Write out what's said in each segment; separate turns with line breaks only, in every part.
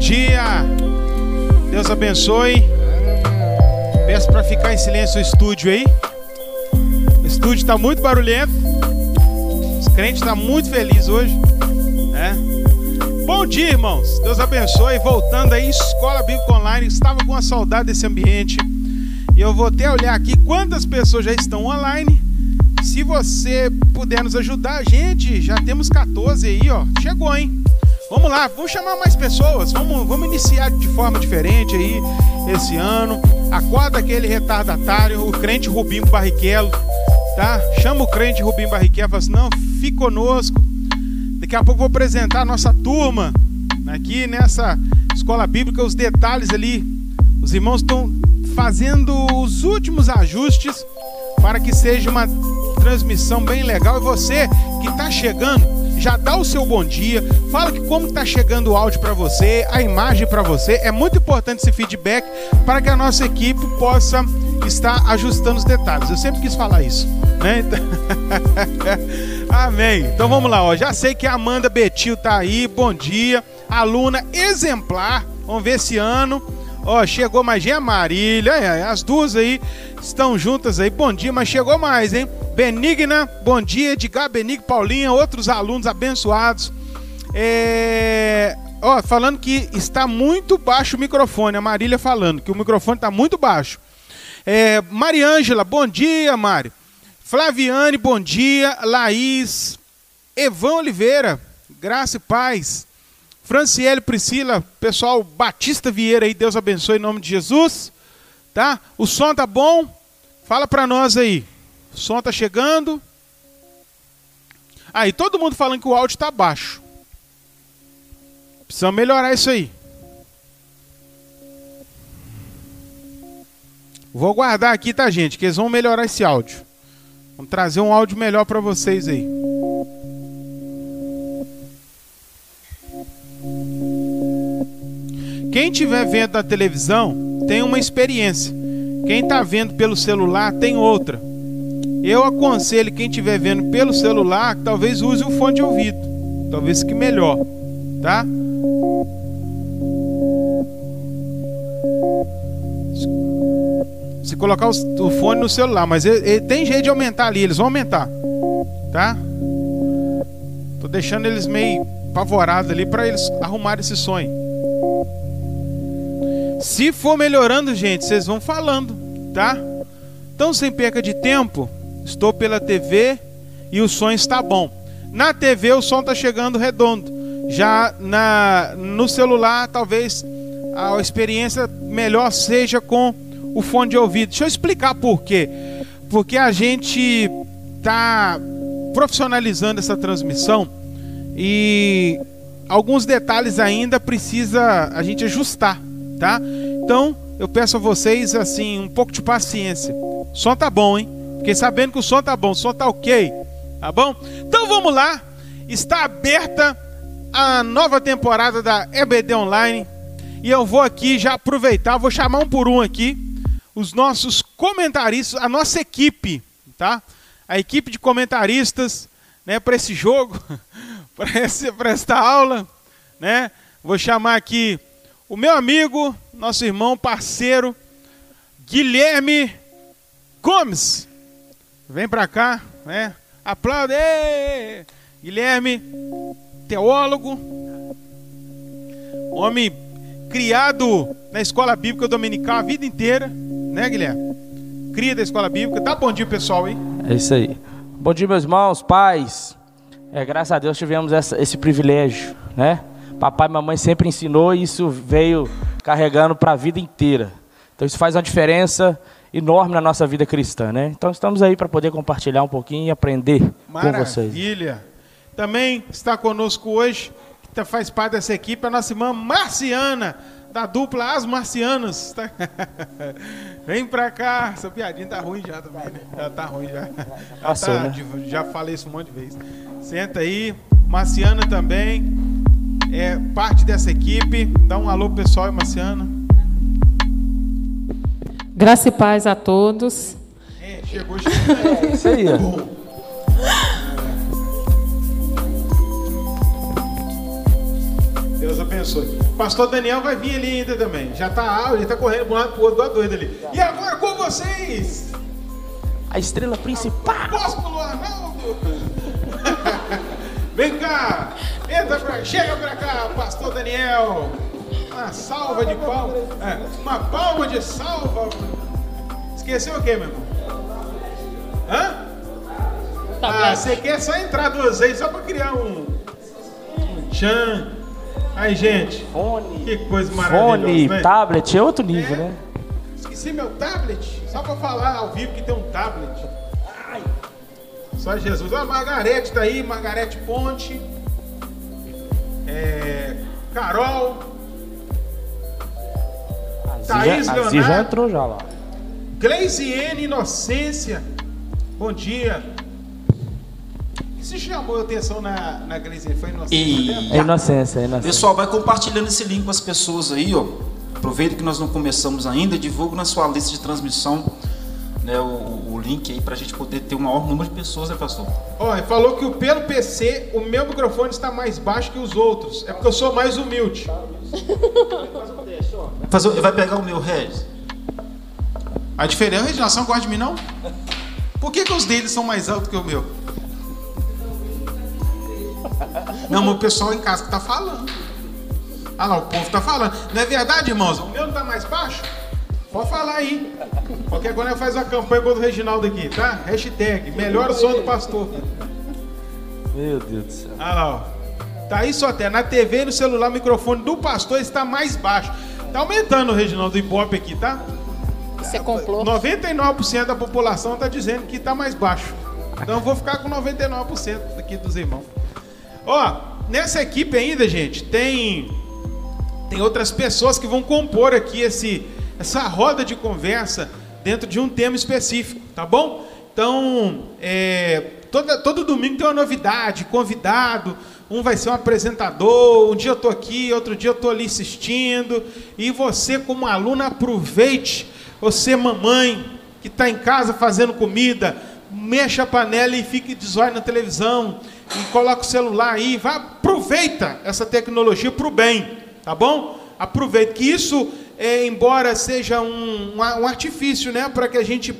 dia. Deus abençoe. Peço para ficar em silêncio o estúdio aí. O estúdio está muito barulhento. Os crentes estão tá muito felizes hoje. É. Bom dia, irmãos. Deus abençoe. Voltando aí, Escola Bíblica Online. Estava com uma saudade desse ambiente. E eu vou até olhar aqui quantas pessoas já estão online. Se você puder nos ajudar, gente, já temos 14 aí, ó. Chegou, hein? Vamos lá, vamos chamar mais pessoas, vamos, vamos iniciar de forma diferente aí esse ano. Acorda aquele retardatário, o crente Rubinho Barrichello, tá? Chama o crente Rubinho Barrichello fala assim: não, fique conosco. Daqui a pouco vou apresentar a nossa turma aqui nessa escola bíblica, os detalhes ali. Os irmãos estão fazendo os últimos ajustes para que seja uma transmissão bem legal. E você que está chegando, já dá o seu bom dia, fala que como está chegando o áudio para você, a imagem para você. É muito importante esse feedback para que a nossa equipe possa estar ajustando os detalhes. Eu sempre quis falar isso, né? Amém. Então vamos lá, ó. Já sei que a Amanda Betil tá aí. Bom dia. Aluna exemplar. Vamos ver esse ano. Ó, chegou mais gente, a Marília, as duas aí estão juntas aí. Bom dia, mas chegou mais, hein? Benigna, bom dia. Edgar, Benigno, Paulinha, outros alunos abençoados. É... Ó, falando que está muito baixo o microfone. A Marília falando que o microfone está muito baixo. É... Mariângela, bom dia, Mário. Flaviane, bom dia. Laís. Evão Oliveira, graça e paz. Franciele Priscila, pessoal Batista Vieira aí, Deus abençoe em nome de Jesus. Tá? O som tá bom? Fala para nós aí. O som tá chegando? Aí, todo mundo falando que o áudio tá baixo. Precisamos melhorar isso aí. Vou guardar aqui, tá, gente? Que eles vão melhorar esse áudio. Vamos trazer um áudio melhor para vocês aí. Quem estiver vendo na televisão tem uma experiência. Quem está vendo pelo celular tem outra. Eu aconselho quem estiver vendo pelo celular, talvez use o fone de ouvido. Talvez que melhor, tá? Se colocar o fone no celular, mas ele, ele, tem jeito de aumentar ali, eles vão aumentar, tá? Tô deixando eles meio apavorados ali para eles arrumarem esse sonho. Se for melhorando, gente, vocês vão falando, tá? Então, sem perca de tempo, estou pela TV e o som está bom. Na TV o som está chegando redondo. Já na no celular, talvez a experiência melhor seja com o fone de ouvido. Deixa eu explicar por quê. Porque a gente está profissionalizando essa transmissão e alguns detalhes ainda precisa a gente ajustar tá? Então, eu peço a vocês assim, um pouco de paciência. O som tá bom, hein? Porque sabendo que o som tá bom, o som tá OK, tá bom? Então vamos lá. Está aberta a nova temporada da EBD Online. E eu vou aqui já aproveitar, vou chamar um por um aqui os nossos comentaristas, a nossa equipe, tá? A equipe de comentaristas, né, para esse jogo, para esta aula, né? Vou chamar aqui o meu amigo, nosso irmão, parceiro, Guilherme Gomes. Vem para cá, né? Aplaude! Guilherme, teólogo, homem criado na escola bíblica dominical a vida inteira, né, Guilherme? Cria da escola bíblica. Dá bom dia, pessoal, hein?
É isso aí. Bom dia, meus irmãos, pais. É, graças a Deus tivemos essa, esse privilégio, né? papai e mamãe sempre ensinou e isso veio carregando para a vida inteira. Então isso faz uma diferença enorme na nossa vida cristã, né? Então estamos aí para poder compartilhar um pouquinho e aprender
Maravilha.
com vocês.
Maravilha. Também está conosco hoje, que faz parte dessa equipe, a nossa irmã Marciana, da dupla As Marcianas. Vem pra cá. Essa piadinha tá ruim já também, né? Já tá ruim já.
Passou,
tá,
né?
Já falei isso um monte de vezes. Senta aí. Marciana também é parte dessa equipe. Dá um alô pessoal, Marciana.
Graça e paz a todos.
É, chegou, chegou. É, isso aí. Deus abençoe. Pastor Daniel vai vir ali ainda também. Já tá, ele tá correndo pro lado pro outro, do doido ali. E agora com vocês,
A estrela principal.
Apóstolo Arnaldo. Vem cá, entra pra, chega pra cá, Pastor Daniel. Uma salva de palmas. É, uma palma de salva. Esqueceu o quê, meu irmão? Hã? Ah, você quer só entrar duas vezes só pra criar um. Um tchan. Aí, gente.
Fone.
Que coisa maravilhosa.
Fone,
né?
tablet, é outro nível,
É.
né?
Esqueci meu tablet. Só pra falar ao vivo que tem um tablet. Ai. Só Jesus. A Margarete tá aí, Margarete Ponte. É, Carol.
A
Thaís
a Zia já
Leonardo.
entrou já lá.
Gleisiene Inocência. Bom dia. O que se chamou a atenção na, na Gleisiene? Foi Inocência?
E-?
É inocência, é inocência.
Pessoal, vai compartilhando esse link com as pessoas aí, ó. Aproveita que nós não começamos ainda, divulga na sua lista de transmissão né, o, o link aí pra gente poder ter o maior número de pessoas, né, pastor?
Ó, ele falou que o- pelo PC o meu microfone está mais baixo que os outros. É porque eu sou mais humilde.
Fazer, vai pegar o meu Regis?
A diferença, Reginaldo, você não gosta de mim, não? Por que, que os deles são mais altos que o meu? Não, mas o pessoal em casa que tá falando. Ah lá, o povo tá falando. Não é verdade, irmãos? O meu não tá mais baixo? Pode falar aí. Qualquer coisa faz uma campanha contra o Reginaldo aqui, tá? Hashtag, melhor som do pastor.
Meu Deus do céu.
Ah lá, ó. Tá aí só até. Na TV e no celular, o microfone do pastor está mais baixo. Tá aumentando o Reginaldo do Ibope aqui, tá?
Você comprou.
99% da população está dizendo que está mais baixo. Então eu vou ficar com 99% aqui dos irmãos. Ó, nessa equipe ainda, gente, tem tem outras pessoas que vão compor aqui esse essa roda de conversa dentro de um tema específico, tá bom? Então, é, toda, todo domingo tem uma novidade, convidado, um vai ser um apresentador, um dia eu tô aqui, outro dia eu tô ali assistindo, e você como aluno aproveite, você mamãe que está em casa fazendo comida, mexa a panela e fique de zóio na televisão, e coloca o celular aí, vai, aproveita essa tecnologia para o bem, tá bom? Aproveita, que isso, é, embora seja um, um, um artifício, né, para que a gente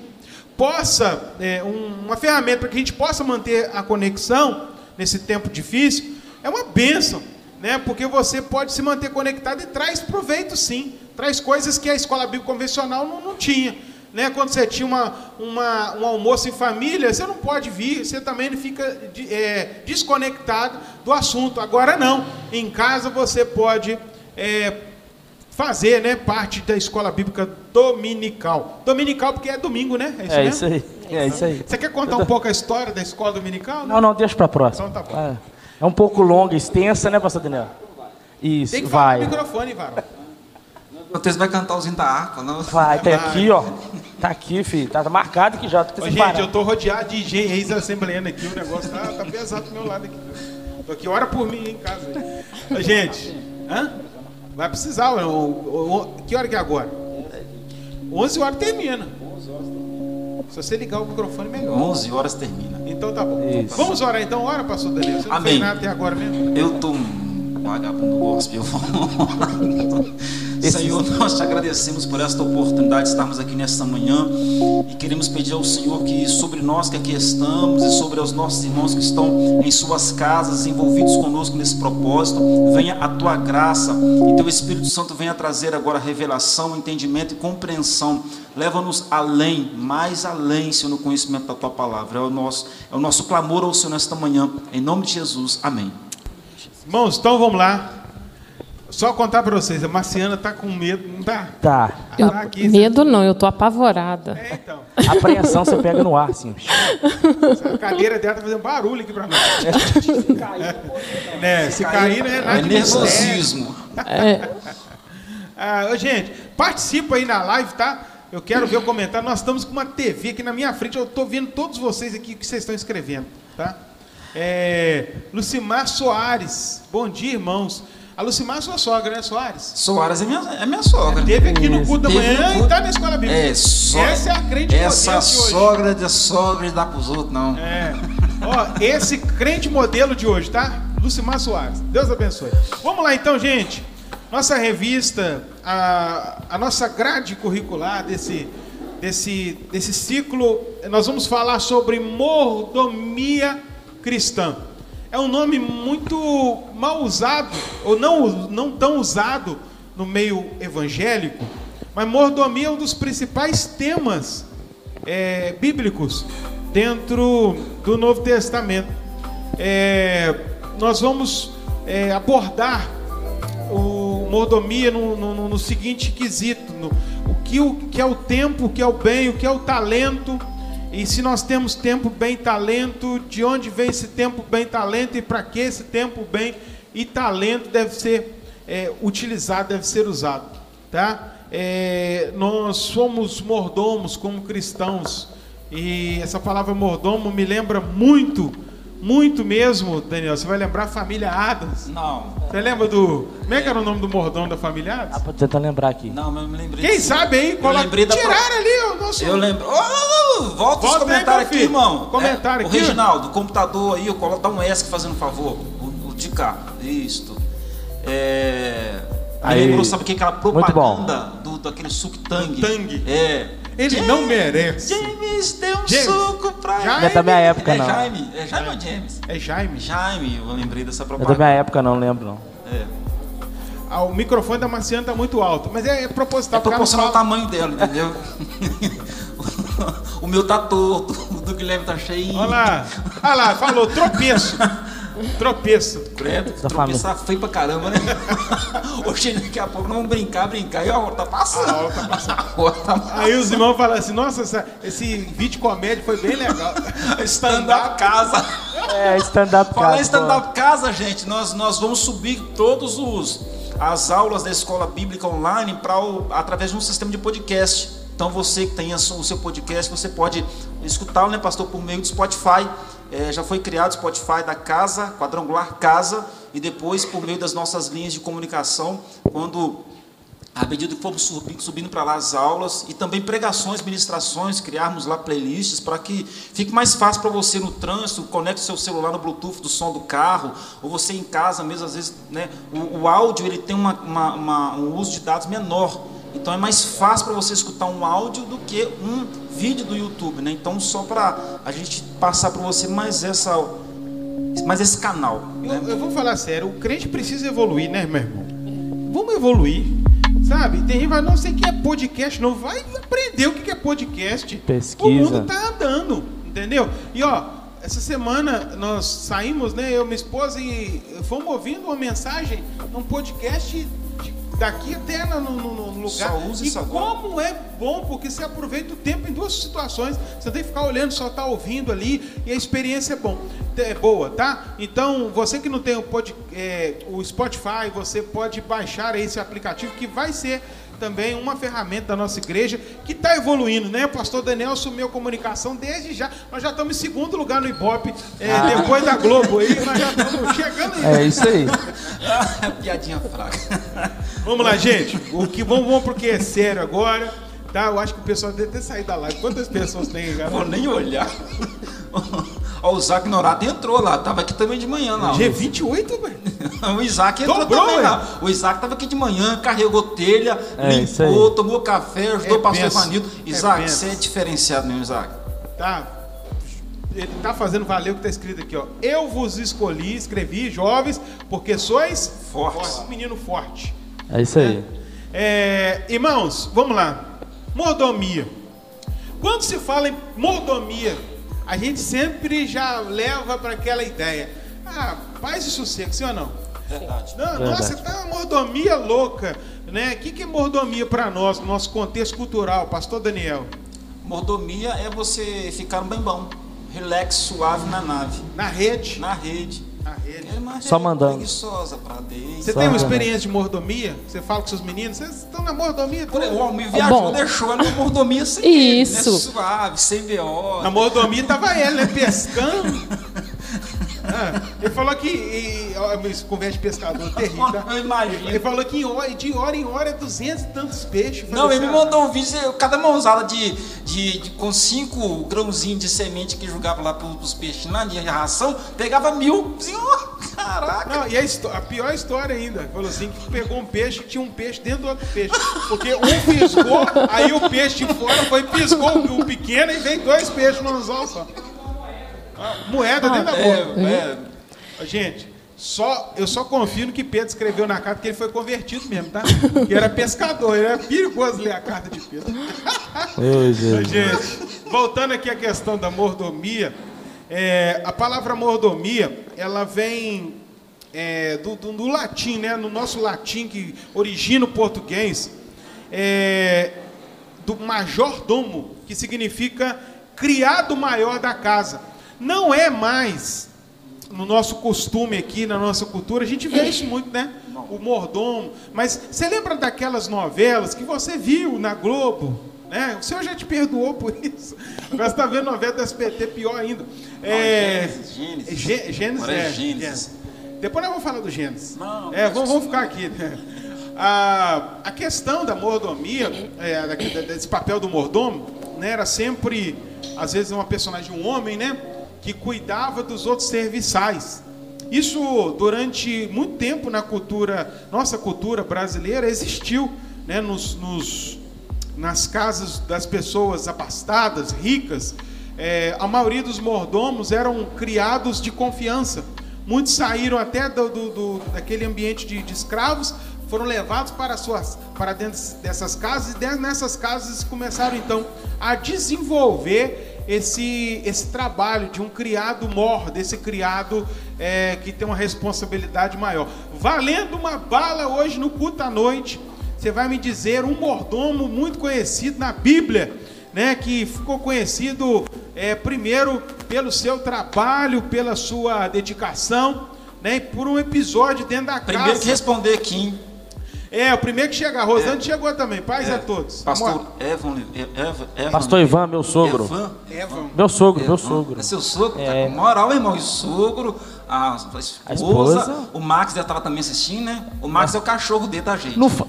possa, é, um- uma ferramenta para que a gente possa manter a conexão nesse tempo difícil, é uma bênção, né? Porque você pode se manter conectado e traz proveito sim, traz coisas que a escola bíblica convencional não, não tinha. Né? Quando você tinha uma, uma- um almoço em família, você não pode vir, você também fica de- é, desconectado do assunto. Agora não, em casa você pode é, fazer né, parte da escola bíblica dominical. Dominical porque é domingo, né?
É
mesmo?
isso aí. É isso aí.
Você quer contar um pouco a história da escola dominical?
Não, não, deixa pra próxima.
Então tá bom.
É, é um pouco longa, extensa, né, pastor Daniel? Isso,
Tem que falar
vai.
no microfone, Varão.
Vocês vai cantar os da harpa, não?
Vai, tá aqui, ó. Tá aqui, filho. Tá marcado aqui já. Tô
Ô, gente, eu tô rodeado de gente ex-assembleano aqui, o negócio tá, tá pesado do meu lado aqui. Tô aqui, ora por mim em casa. Ô, gente, hã? Vai precisar, o- o- o- que hora que é agora? 11 horas termina. Se você ligar o microfone, melhor.
11 horas termina.
Então tá bom.
Isso.
Vamos orar então, ora, pastor Daniel. Você não
Amém.
fez nada até agora mesmo?
Eu tô um vagabundo gospel. Senhor, nós te agradecemos por esta oportunidade de estarmos aqui nesta manhã e queremos pedir ao Senhor que sobre nós que aqui estamos e sobre os nossos irmãos que estão em suas casas, envolvidos conosco nesse propósito, venha a tua graça e teu Espírito Santo venha trazer agora revelação, entendimento e compreensão. Leva-nos além, mais além, Senhor, no conhecimento da tua palavra. É o nosso, é o nosso clamor ao Senhor nesta manhã. Em nome de Jesus. Amém.
Irmãos, então vamos lá. Só contar pra vocês, a Marciana tá com medo, não tá?
Tá.
Eu-
Tá aqui,
medo não, eu tô apavorada.
É, então.
Apreensão você pega no ar, assim.
A cadeira dela tá fazendo barulho aqui pra nós. né? Se cair, não é nada
É
de mistério.
nervosismo.
Ah, ô, gente, participa aí na live, tá? Eu quero ver o comentário. Nós estamos com uma TV aqui na minha frente. Eu tô vendo todos vocês aqui que vocês estão escrevendo, tá? É, Lucimar Soares. Bom dia, irmãos. A Lucimar é sua sogra, né, Soares?
Soares é minha, é minha sogra.
Teve aqui no culto da
Teve
manhã e
culto.
tá na escola bíblica.
É, só,
Essa é a crente
Essa
modelo de hoje.
sogra de sogra de dar pros outros, não.
É. Ó, esse crente modelo de hoje, tá? Lucimar Soares. Deus abençoe. Vamos lá então, gente. Nossa revista, a, a nossa grade curricular desse, desse, desse ciclo, nós vamos falar sobre mordomia cristã. É um nome muito mal usado, ou não, não tão usado no meio evangélico, mas mordomia é um dos principais temas é, bíblicos dentro do Novo Testamento. É, nós vamos é, abordar o mordomia no, no, no seguinte quesito: no, o, que, o que é o tempo, o que é o bem, o que é o talento. E se nós temos tempo, bem, talento, de onde vem esse tempo, bem, talento e para que esse tempo, bem e talento deve ser é, utilizado, deve ser usado, tá? É, nós somos mordomos como cristãos e essa palavra mordomo me lembra muito muito mesmo, Daniel. Você vai lembrar a família Adams?
Não.
Você lembra do. Como é que era o nome do mordomo da família Adams?
Ah, pra tentar lembrar aqui.
Não, mas eu me lembrei.
Quem
disso.
sabe aí?
Eu
Coloca...
lembrei da
Tiraram ali o nosso.
Eu lembro. Oh, volta os
Volta aí,
comentários aqui, irmão.
Comentário
É,
aqui,
O Reginaldo, o computador aí, eu coloco, dá um ESC fazendo favor. O, o de cá. Isto. É. Me
Aí.
lembrou, sabe o que? Aquela
Muito bom.
propaganda do, daquele suco tangue.
Do Tang.
É.
Ele
James-
não merece.
James deu um
James.
suco pra
Já
Não é da minha época,
É
não.
Jaime. É Jaime ou James?
É Jaime.
Jaime, eu lembrei dessa
É da
propaganda.
minha época, não lembro não.
É.
Ah, o microfone da Marciana tá muito alto. Mas é, é proposital.
É proporcional ao
fala-
tamanho dela, entendeu? o meu tá torto, o do Guilherme tá cheio.
Olha lá. Olha lá, falou tropeço. tropeço.
Credo,
Da
tropeçar feio pra caramba, né? Hoje daqui a pouco nós vamos brincar, brincar. E a hora tá passando.
A hora tá passando.
Hora tá passando.
Aí os irmãos falam assim: nossa, essa- esse vídeo comédia foi bem legal.
Stand-up casa.
É, stand-up
Falar em
cara,
stand-up casa, gente, nós, nós vamos subir todos os as aulas da escola bíblica online para através de um sistema de podcast. Então você que tem o seu podcast, você pode escutá-lo, né, pastor, por meio do Spotify. É, já foi criado o Spotify da casa, quadrangular casa, e depois por meio das nossas linhas de comunicação, quando à medida que formos subindo, subindo para lá as aulas e também pregações, ministrações, criarmos lá playlists para que fique mais fácil para você no trânsito, conecte seu celular no Bluetooth do som do carro, ou você em casa mesmo, às vezes, né, o, o áudio ele tem uma, uma- uma- um uso de dados menor. Então é mais fácil para você escutar um áudio do que um vídeo do YouTube, né? Então só para a gente passar para você mais essa mais esse canal, né?
Eu, eu vou falar sério, o crente precisa evoluir, né, meu irmão? Vamos evoluir. Sabe? Tem gente que não sei o que é podcast, não. Vai aprender o que é podcast.
Pesquisa.
O mundo tá andando, entendeu? E ó, essa semana nós saímos, né? Eu e minha esposa e fomos ouvindo uma mensagem num podcast daqui até no, no- no- lugar.
Só usa
e como é bom, porque você aproveita o tempo em duas situações. Você não tem que ficar olhando, só tá ouvindo ali e a experiência é bom. É boa, tá? Então, você que não tem o, pod, é, o Spotify, você pode baixar esse aplicativo que vai ser também uma ferramenta da nossa igreja que está evoluindo, né? O pastor Daniel assumiu a comunicação desde já. Nós já estamos em segundo lugar no Ibope, é, depois da Globo aí, nós já estamos chegando aí.
É isso aí.
Piadinha fraca.
Vamos lá, gente. O que vamos, vamos porque é sério agora, tá? Eu acho que o pessoal deve ter saído da live. Quantas pessoas tem,
Vou
galera?
nem olhar. Ó, o Isaac Norato entrou lá, tava aqui também de manhã lá.
G28, velho.
O Isaac entrou
Dobrou,
também lá. O Isaac tava aqui de manhã, carregou telha,
É,
limpou, tomou café, ajudou
É
o pastor. Ivanildo.
É
Isaac, você é diferenciado mesmo, Isaac.
Tá. Ele tá fazendo valer o que tá escrito aqui, ó. Eu vos escolhi, escrevi, jovens, porque sois
Fortes.
Um menino forte.
É isso aí.
É, irmãos, vamos lá. Mordomia. Quando se fala em mordomia, a gente sempre já leva para aquela ideia. Ah, paz e sossego, sim ou não?
Verdade.
Não,
Verdade.
nossa, tá uma mordomia louca, né? O que, que é mordomia para nós, no nosso contexto cultural, Pastor Daniel?
Mordomia é você ficar bem bom, relax, suave na nave,
Na rede.
na rede.
Na rede.
É uma
Só
rede
mandando.
preguiçosa pra dentro.
Você
Só
tem uma experiência de mordomia? Você fala com seus meninos? Vocês estão na mordomia?
Por aí, O Almir viajou,
Bom.
deixou ela na mordomia sem ele,
Isso.
Né? Suave, sem BO.
Na mordomia tava ela, né? Pescando. Ah, ele falou que. E, ó, conversa de pescador terrível. Tá?
Eu imagino.
Ele falou que hora- de hora em hora é 200 e tantos peixes.
Não, ele me
assim, ah,
mandou um vídeo, cada mãozada de, de, de- com cinco grãozinhos de semente que jogava lá pros, pros peixes na linha de ração, pegava mil. Assim, ó, caraca.
Não, e a, a pior história ainda, falou assim que pegou um peixe, tinha um peixe dentro do outro peixe. Porque um piscou, aí o peixe de fora foi piscou o pequeno e veio dois peixes no anzol só. Ah, moeda dentro da boca.
É, é,
Gente, só, eu só confio no que Pedro escreveu na carta, que ele foi convertido mesmo, tá? Que era pescador, era perigoso ler a carta de Pedro. Gente, voltando aqui à questão da mordomia, é, a palavra mordomia, ela vem é, do, do- do latim, né? No nosso latim que origina o português, é, do majordomo, que significa criado maior da casa. Não é mais no nosso costume aqui, na nossa cultura, a gente vê isso muito, né? O mordomo. Mas você lembra daquelas novelas que você viu na Globo? Né? O senhor já te perdoou por isso. Agora você está vendo novela do SBT, pior ainda. É,
Gênesis, Gênesis.
Gê- Gênesis,
é
é,
Gênesis.
é. Depois nós vamos falar do Gênesis.
Não,
é,
deixa
vamos, vamos ficar aqui. né? A, a questão da mordomia, é, desse papel do mordomo, né, era sempre, às vezes, uma personagem, um homem, né, que cuidava dos outros serviçais. Isso, durante muito tempo na cultura, nossa cultura brasileira, existiu, né, nos, nos- nas casas das pessoas abastadas, ricas, é, a maioria dos mordomos eram criados de confiança. Muitos saíram até do, do- do- daquele ambiente de, de escravos, foram levados para, suas, para dentro dessas casas, e nessas casas começaram então a desenvolver esse, esse trabalho de um criado mor, desse criado é, que tem uma responsabilidade maior. Valendo uma bala hoje no culto à noite, você vai me dizer um mordomo muito conhecido na Bíblia, né, que ficou conhecido é, primeiro pelo seu trabalho, pela sua dedicação, né, e por um episódio dentro da
Primeiro
casa.
que responder aqui, hein?
É, o primeiro que chega, a Rosane chegou também. Paz a todos.
Pastor Evan, Evan, Evan,
Pastor Ivan, meu sogro.
Evan.
Evan.
Meu sogro, meu sogro.
É seu sogro? Tá
É.
com moral, irmão. E o sogro, a, esposa,
A esposa.
o Max deve estar também assistindo, né? O Max é o cachorro dele, tá, gente?
Não fa-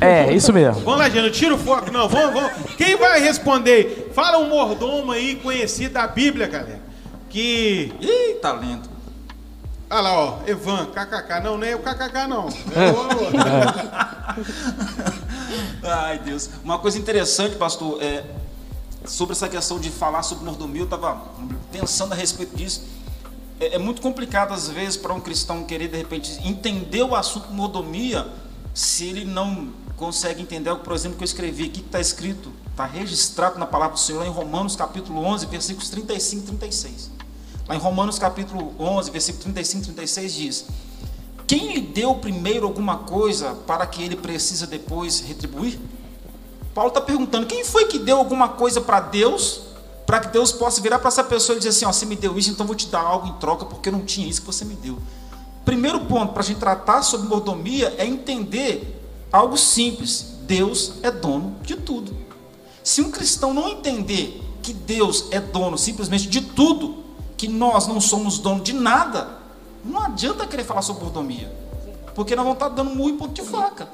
É, isso mesmo.
Vamos lá, gente, não tira o foco, não. Vamos, vamos. Quem vai responder? Fala um mordomo aí conhecido da Bíblia, galera. Que.
Ih, talento.
Olha lá, ó. Evan, KKK. Não, não é o KKK, não. É o outro.
Ai, Deus. Uma coisa interessante, pastor, é sobre essa questão de falar sobre mordomia, eu estava pensando a respeito disso. É, é muito complicado, às vezes, para um cristão querer, de repente, entender o assunto mordomia, se ele não consegue entender por exemplo, que eu escrevi aqui, que está escrito, está registrado na palavra do Senhor, em Romanos, capítulo 11, versículos 35 e 36. Lá em Romanos, capítulo 11, versículo 35 e 36, diz... Quem lhe deu primeiro alguma coisa para que ele precisa depois retribuir? Paulo está perguntando: quem foi que deu alguma coisa para Deus, para que Deus possa virar para essa pessoa e dizer assim: ó, você me deu isso, então vou te dar algo em troca, porque eu não tinha isso que você me deu. Primeiro ponto para a gente tratar sobre mordomia é entender algo simples: Deus é dono de tudo. Se um cristão não entender que Deus é dono simplesmente de tudo, que nós não somos dono de nada, não adianta querer falar sobre mordomia, porque nós vamos estar dando em ponto de faca.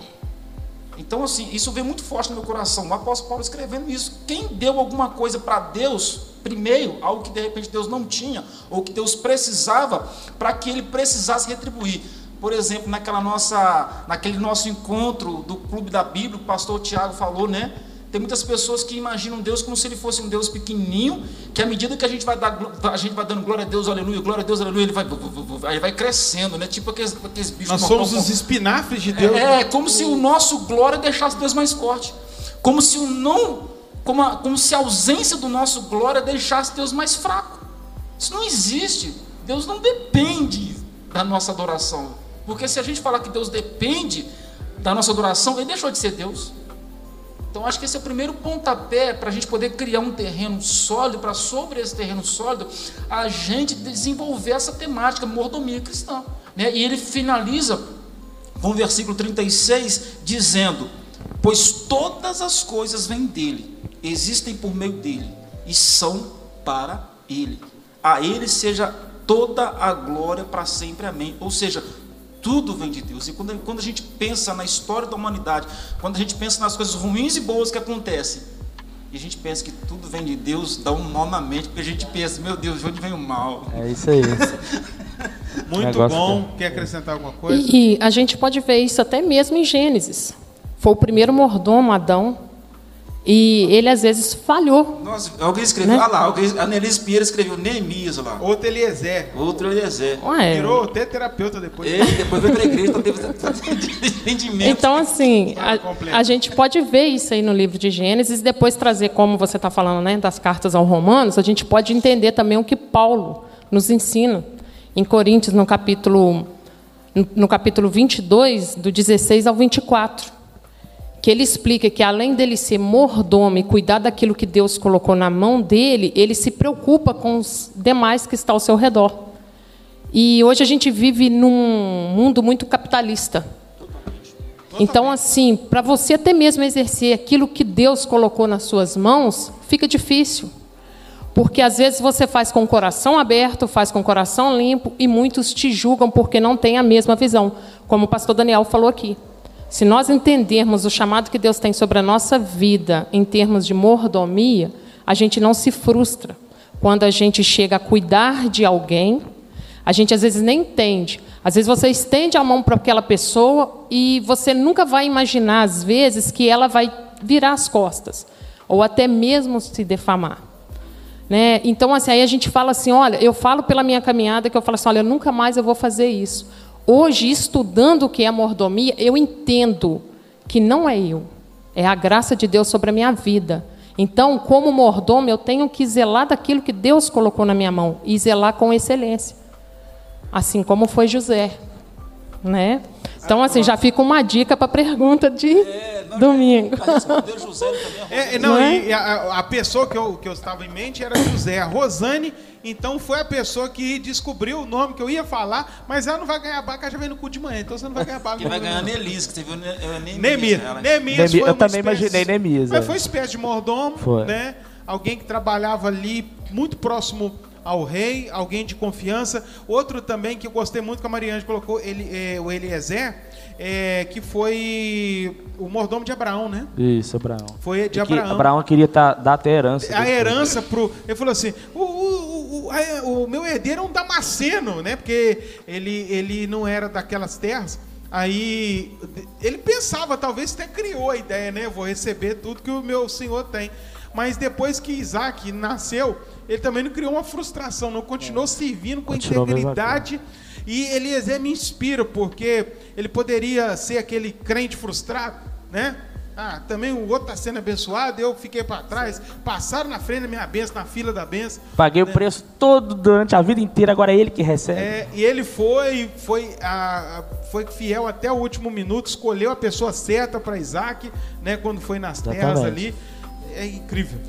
Então, assim, isso vem muito forte no meu coração. O apóstolo Paulo escrevendo isso. Quem deu alguma coisa para Deus, primeiro, algo que de repente Deus não tinha, ou que Deus precisava, para que ele precisasse retribuir. Por exemplo, naquela nossa, naquele nosso encontro do Clube da Bíblia, o pastor Tiago falou, né? Tem muitas pessoas que imaginam Deus como se ele fosse um Deus pequenininho, que à medida que a gente vai dar, a gente vai dando glória a Deus, aleluia, glória a Deus, aleluia, ele vai, aí vai crescendo, né? Tipo aqueles, aqueles bichos
Nós somos os espinafres de Deus.
é, como se o nosso glória deixasse Deus mais forte. Como se o não, como, a- como se a ausência do nosso glória deixasse Deus mais fraco. Isso não existe. Deus não depende da nossa adoração. Porque se a gente falar que Deus depende da nossa adoração, ele deixou de ser Deus. Então acho que esse é o primeiro pontapé para a gente poder criar um terreno sólido, para sobre esse terreno sólido, a gente desenvolver essa temática, mordomia cristã. Né? E ele finaliza com o versículo 36, dizendo: Pois todas as coisas vêm dele, existem por meio dele e são para ele. A ele seja toda a glória para sempre. Amém. Ou seja, tudo vem de Deus. E quando, quando a gente pensa na história da humanidade, quando a gente pensa nas coisas ruins e boas que acontecem, e a gente pensa que tudo vem de Deus, dá um nó na mente, porque a gente pensa, meu Deus, de onde vem o mal?
É isso aí.
Muito bom. Quer acrescentar alguma coisa?
E, e a gente pode ver isso até mesmo em Gênesis. Foi o primeiro mordomo, Adão, e ele às vezes falhou.
Nossa, alguém escreveu,
Né?
ah lá, alguém, a Nelise Pinheiro escreveu Neemias lá.
Outro Eliezer.
Outro Eliezer.
Ué,
Virou até terapeuta depois.
Ele depois veio para a igreja, então teve entendimento.
Então, assim, a, a gente pode ver isso aí no livro de Gênesis e depois trazer, como você está falando, né, das cartas aos Romanos, a gente pode entender também o que Paulo nos ensina em Coríntios, no capítulo, no, no capítulo 22, do 16 ao 24. Que ele explica que, além dele ser mordomo e cuidar daquilo que Deus colocou na mão dele, ele se preocupa com os demais que estão ao seu redor. E hoje a gente vive num mundo muito capitalista. Então, assim, para você até mesmo exercer aquilo que Deus colocou nas suas mãos, fica difícil. Porque às vezes você faz com o coração aberto, faz com o coração limpo, e muitos te julgam porque não têm a mesma visão, como o pastor Daniel falou aqui. Se nós entendermos o chamado que Deus tem sobre a nossa vida em termos de mordomia, a gente não se frustra. Quando a gente chega a cuidar de alguém, a gente às vezes nem entende. Às vezes você estende a mão para aquela pessoa e você nunca vai imaginar, às vezes, que ela vai virar as costas, ou até mesmo se defamar. Né? Então, assim, aí a gente fala assim, olha, eu falo pela minha caminhada que eu falo assim, olha, nunca mais eu vou fazer isso. Hoje, estudando o que é mordomia, eu entendo que não é eu, é a graça de Deus sobre a minha vida. Então, como mordomo, eu tenho que zelar daquilo que Deus colocou na minha mão e zelar com excelência, assim como foi José, né? Então, assim, já fica uma dica para a pergunta de domingo.
A responder José também.
É, é, não,
Não é?
e a, a pessoa que eu, que eu estava em mente era José. A Rosane, então, foi a pessoa que descobriu o nome que eu ia falar, mas ela não vai ganhar barca, ela já vem no cu de manhã, então você não vai ganhar barca.
Quem vai ganhar é a Nelise, que você viu né? é Neemias.
Neemias.
ela.
Neemias
Nemi-
foi
eu também
espécie-
imaginei Neemias,
Mas
é.
foi uma espécie de mordomo,
Foi.
né? Alguém que trabalhava ali muito próximo ao rei, alguém de confiança. Outro também que eu gostei muito que a Mariane colocou, ele, é, o Eliezer, é, que foi o mordomo de Abraão, né?
Isso, Abraão.
Foi de
E que
Abraão.
Abraão queria tá- dar até herança.
A herança pro. Ele falou assim: o, o, o, a- o meu herdeiro é um damasceno, né? Porque ele, ele não era daquelas terras. Aí ele pensava, talvez até criou a ideia, né? Eu vou receber tudo que o meu senhor tem. Mas depois que Isaac nasceu, ele também não criou uma frustração, não continuou servindo com
Continuou a
integridade. E Eliezer me inspira, porque ele poderia ser aquele crente frustrado, né? Ah, também o outro está sendo abençoado, eu fiquei para trás. Passaram na frente da minha benção, na fila da benção.
Paguei o preço todo durante a vida inteira, agora é ele que recebe.
É, e ele foi, foi, a, foi fiel até o último minuto, escolheu a pessoa certa para Isaac, né? Quando foi nas terras
Exatamente.
ali. É incrível.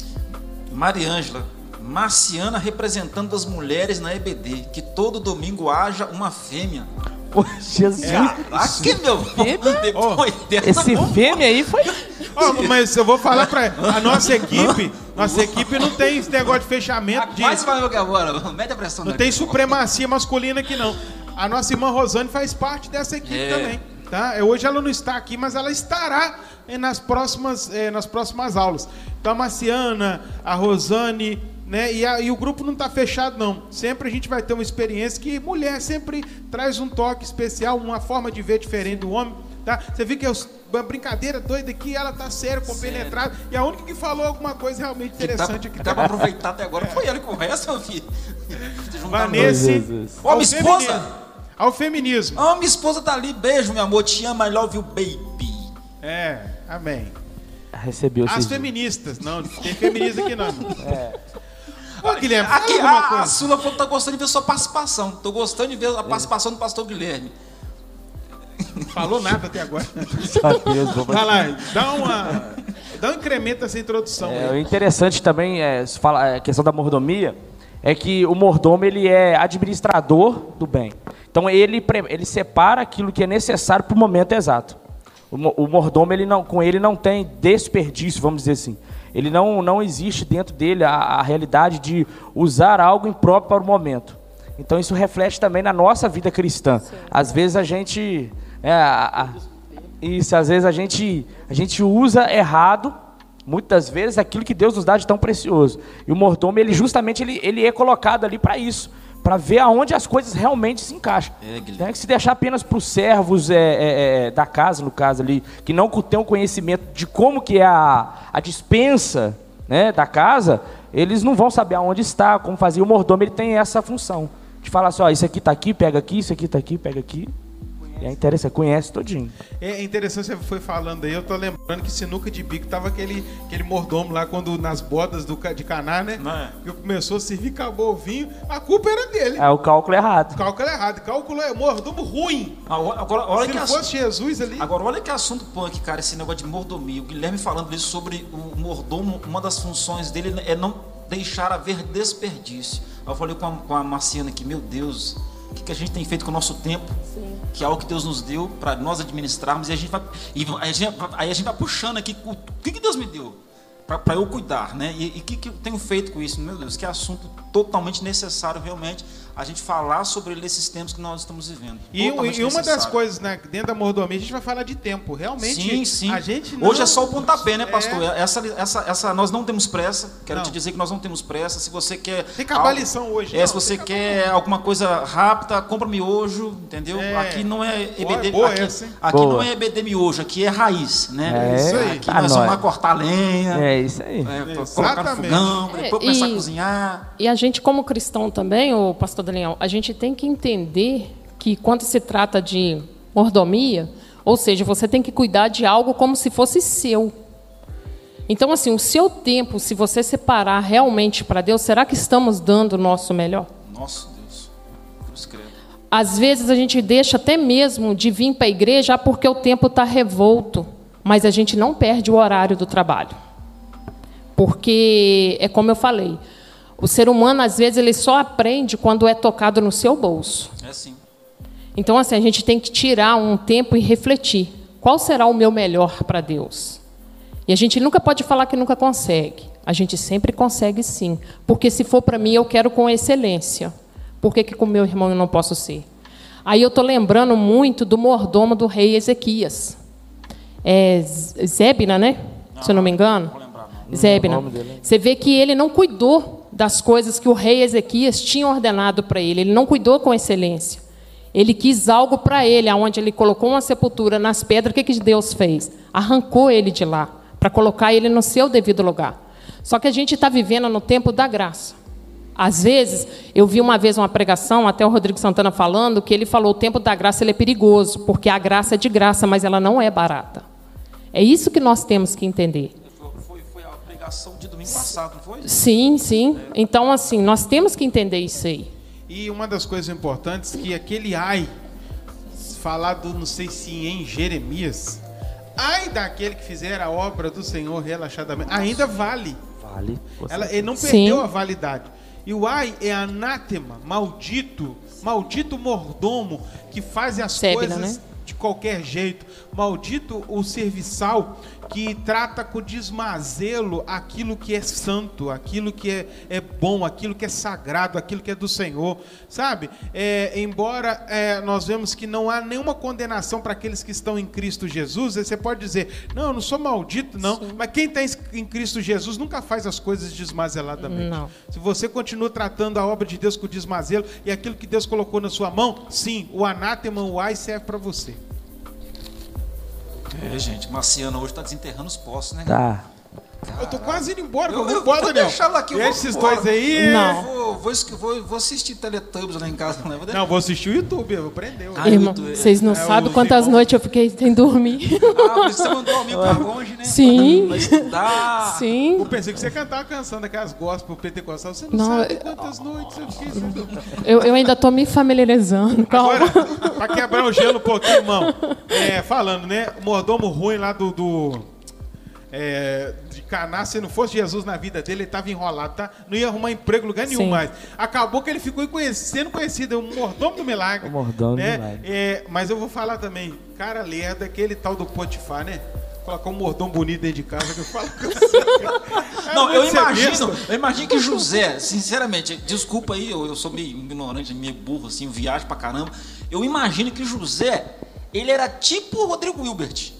Mariângela, Marciana representando as mulheres na EBD. Que todo domingo haja uma fêmea.
Pô, Jesus.
Caraca, meu Depois dessa,
Esse fêmea aí foi.
Ó, mas eu vou falar para a nossa equipe, nossa equipe não tem esse negócio de fechamento de
Quase vai agora. Mete a pressão.
Não tem supremacia masculina aqui, não. A nossa irmã Rosane faz parte dessa equipe
É.
também. Tá? É, Hoje ela não está aqui, mas ela estará eh, nas próximas, eh, nas próximas aulas. Então a Marciana, a Rosane, né? E, a- e o grupo não está fechado, não. Sempre a gente vai ter uma experiência que mulher sempre traz um toque especial, uma forma de ver diferente do homem. Tá? Você viu que é uma brincadeira doida aqui, ela tá sério, compenetrada, e a única que falou alguma coisa realmente
Que dá,
interessante aqui.
dá pra aproveitar até agora. Foi ele com o resto, meu filho.
Vanessa.
Ó,
ao
minha esposa.
feminismo. Ao feminismo.
Ah, minha esposa tá ali. Beijo, meu amor. Te amo, I love you, baby.
É, amém.
Recebeu
As feministas, não, não tem feminista aqui não. Ô, Guilherme,
Aqui, a, a. Sula falou que tá gostando de ver sua participação. Tô gostando de ver a participação do pastor Guilherme.
Falou nada até agora.
Deus, vou-
Vai lá, dá uma. Dá um incremento nessa introdução.
É, o
aí.
interessante também é fala é, a questão da mordomia é que o mordomo ele é administrador do bem. Então ele ele separa aquilo que é necessário para o momento exato. O, o mordomo ele não com ele não tem desperdício, vamos dizer assim. Ele não não existe dentro dele a, a realidade de usar algo impróprio para o momento. Então isso reflete também na nossa vida cristã. Às vezes a gente. É, a, a, isso, às vezes a gente, a gente usa errado, muitas vezes, aquilo que Deus nos dá de tão precioso. E o mordomo, ele justamente ele, ele é colocado ali para isso. Para ver aonde as coisas realmente se encaixam.
É.
Né, que se deixar apenas para os servos é, é, é, da casa, no caso ali, que não têm um conhecimento de como que é a, a dispensa né, da casa, eles não vão saber aonde está, como fazer. O mordomo ele tem essa função de falar assim, ó, isso aqui está aqui, pega aqui, isso aqui está aqui, pega aqui. E é interessante, conhece todinho.
É interessante, você foi falando aí, eu tô lembrando que sinuca de bico tava aquele, aquele mordomo lá quando nas bodas do, de Caná, né?
Não é?
Que começou a servir, acabou o vinho, a culpa era dele.
É o cálculo errado.
Cálculo errado, cálculo é mordomo ruim.
Agora, agora, olha
Se
que
não
assunto-
fosse Jesus ali,
Agora, olha que assunto punk, cara, esse negócio de mordomia. O Guilherme falando isso sobre o mordomo, uma das funções dele é não deixar haver desperdício. Eu falei com a, com a Marciana aqui, meu Deus, o que, que a gente tem feito com o nosso tempo? Que é algo que Deus nos deu para nós administrarmos e a gente vai, e aí, a gente, aí a gente vai puxando aqui, o que, que Deus me deu? Para eu cuidar, né? E o que, que eu tenho feito com isso? Meu Deus, que assunto totalmente necessário, realmente, a gente falar sobre ele nesses tempos que nós estamos vivendo.
E, e uma das coisas, né, dentro da mordomia, a gente vai falar de tempo. Realmente,
Sim, sim.
a gente não...
Hoje é só o pontapé, né,
É.
pastor? Essa, essa, essa, nós não temos pressa. Quero
Não.
te dizer que nós não temos pressa. Se você quer.
Tem que acabar a lição hoje.
É,
Não,
se você quer alguma coisa rápida, compra miojo, entendeu?
É.
Aqui não é EBD.
boa
aqui
essa, hein?
aqui
Boa.
não é EBD miojo, aqui é raiz, né?
É,
isso aí.
Aqui
tá
nós vamos lá cortar lenha,
É isso aí.
é,
Exatamente.
colocar no fogão,
É,
depois começar
e-
a cozinhar.
E a gente, como cristão também, o pastor Daniel, a gente tem que entender que quando se trata de mordomia, ou seja, você tem que cuidar de algo como se fosse seu. Então, assim, o seu tempo, se você separar realmente para Deus, será que estamos dando o nosso melhor?
Nossa Deus. Cruz credo.
Às vezes a gente deixa até mesmo de vir para a igreja porque o tempo está revolto, mas a gente não perde o horário do trabalho. Porque, é como eu falei, o ser humano, às vezes, ele só aprende quando é tocado no seu bolso.
É assim.
Então, assim, a gente tem que tirar um tempo e refletir. Qual será o meu melhor para Deus? E a gente nunca pode falar que nunca consegue. A gente sempre consegue sim. Porque se for para mim, eu quero com excelência. Por que, que com meu irmão eu não posso ser? Aí eu estou lembrando muito do mordomo do rei Ezequias. É Zébina, né? Se eu não me engano.
Vou lembrar, não.
Zébina. Você vê que ele não cuidou das coisas que o rei Ezequias tinha ordenado para ele. Ele não cuidou com excelência. Ele quis algo para ele, aonde ele colocou uma sepultura nas pedras. O que, que Deus fez? Arrancou ele de lá para colocar ele no seu devido lugar. Só que a gente está vivendo no tempo da graça. Às vezes, eu vi uma vez uma pregação, até o Rodrigo Santana falando, que ele falou: o tempo da graça ele é perigoso, porque a graça é de graça, mas ela não é barata. É isso que nós temos que entender.
Pregação de domingo passado, não foi?
Sim, sim. Então, assim, nós temos que entender isso aí.
E uma das coisas importantes que aquele ai, falado não sei se em Jeremias, ai daquele que fizer a obra do Senhor relaxadamente, ainda vale.
Vale.
Ela, ele não
Sim.
perdeu a validade. E o ai é anátema, maldito, maldito mordomo que faz as
Sébila,
coisas
né?
de qualquer jeito. Maldito o serviçal que trata com desmazelo aquilo que é santo, aquilo que é, é bom, aquilo que é sagrado, aquilo que é do Senhor. Sabe? É, embora é, nós vemos que não há nenhuma condenação para aqueles que estão em Cristo Jesus, você pode dizer, não, eu não sou maldito, não. Mas quem está em Cristo Jesus nunca faz as coisas desmazeladamente.
Não.
Se você continua tratando a obra de Deus com desmazelo e aquilo que Deus colocou na sua mão, sim, o anátema, o ai serve para você.
É, gente, Marciana hoje está desenterrando os poços, né?
Tá.
Eu tô quase indo embora,
Eu, eu
embora,
vou
Daniel.
deixar ela aqui.
Deixa esses
embora.
dois aí.
Não.
Eu Vou, vou, vou, vou assistir Teletubbies lá em casa. Né? Vou
Não, vou assistir o YouTube, eu vou prender.
Ah,
Irmão,
tô-
vocês não
é,
sabem quantas noites eu fiquei sem dormir.
Ah, você mandou o amigo pra longe, né?
Sim.
Pra estudar.
Sim.
Eu pensei que você ia cantar uma canção daquelas gospel pentecostal. Você não,
Não,
sabe
eu-
quantas noites eu fiquei sem dormir.
Eu, eu ainda estou me familiarizando. Calma.
Agora, pra quebrar o gelo um pouquinho, irmão. É, falando, né? O mordomo ruim lá do. do é, de Caná, se não fosse Jesus na vida dele, ele tava enrolado, tá? Não ia arrumar emprego em lugar nenhum
Sim.
mais. Acabou que ele ficou sendo conhecido, é o mordomo do milagre.
O mordomo do
né?
milagre.
É, mas eu vou falar também, cara lerda, aquele tal do Potifar, né? colocar um mordom bonito dentro de casa que eu falo com você.
Não, eu
Você
imagino, eu imagino que José, sinceramente, desculpa aí, eu, eu sou meio ignorante, meio burro, assim, eu viajo pra caramba. Eu imagino que José, ele era tipo o Rodrigo Hilbert.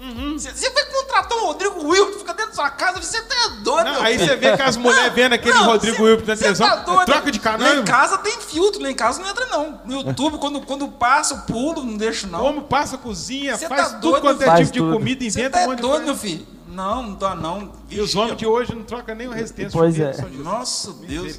Uhum.
Você você vai contratar o Rodrigo Hilbert, fica dentro da sua casa, você tá doido,
Não, aí você vê que as mulheres vendo aquele
Não,
Rodrigo
cê-
na
cê
televisão.
tá doido.
troca de canal.
Lá em casa tem filtro, lá em casa não entra não. No YouTube, quando, quando passa, pulo, não deixo não.
Como passa cozinha,
Cê
faz
tá
tudo
doido,
quanto é tipo de comida,
Você
inventa
tá
um monte de
doido,
coisa.
meu filho? Não, não dá não.
E os homens de hoje não trocam nem o resistência.
Pois é.
Nossa, Deus.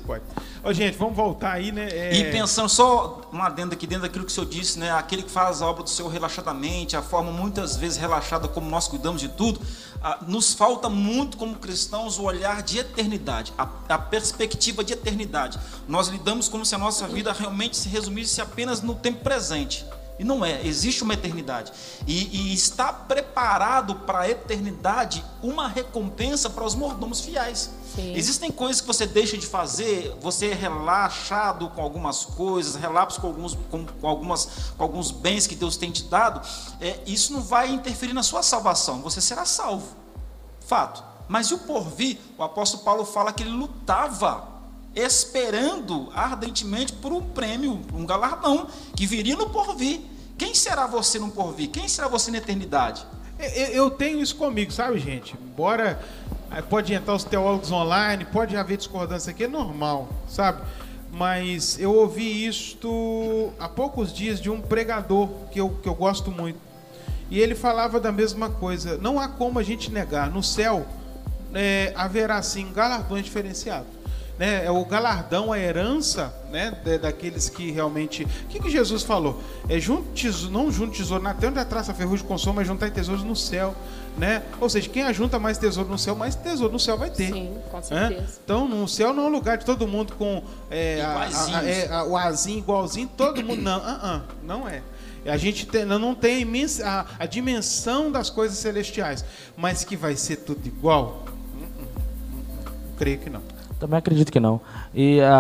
Ô, gente, vamos voltar aí, né? É,
E pensando só um adendo aqui dentro daquilo que o senhor disse, né? Aquele que faz a obra do Senhor relaxadamente, a forma muitas vezes relaxada como nós cuidamos de tudo, ah, nos falta muito como cristãos o olhar de eternidade, a, a perspectiva de eternidade. Nós lidamos como se a nossa vida realmente se resumisse apenas no tempo presente. E não é, existe uma eternidade. E, e está preparado para a eternidade uma recompensa para os mordomos fiéis.
Sim.
Existem coisas que você deixa de fazer, você é relaxado com algumas coisas, relapso com alguns, com, com algumas, com alguns bens que Deus tem te dado, é, isso não vai interferir na sua salvação, você será salvo. Fato. Mas e o porvir? O apóstolo Paulo fala que ele lutava, esperando ardentemente por um prêmio, um galardão, que viria no porvir. Quem será você no porvir? Quem será você na eternidade?
Eu, tenho isso comigo, sabe, gente? Embora aí pode entrar os teólogos online, pode haver discordância aqui, é normal, sabe? Mas eu ouvi isto há poucos dias de um pregador que eu, que eu gosto muito. E ele falava da mesma coisa. Não há como a gente negar. No céu é, haverá sim galardões diferenciados. Né? É o galardão, a herança né? da- daqueles que realmente. O que, que Jesus falou? É junte, tesouro- não junte tesouro na terra onde a traça ferrugem consome, mas juntar tesouros no céu. Né? Ou seja, quem ajunta mais tesouro no céu, mais tesouro no céu vai ter.
Sim, com
Né?
certeza.
Então, no céu não é um lugar de todo mundo com é, a- a- a- é, a- o azinho igualzinho, todo mundo. Não, ah, ah, não é. A gente tem- não tem a, imensa- a- a dimensão das coisas celestiais, mas que vai ser tudo igual? Hum, hum, hum. Creio que não.
Também acredito que não. E a,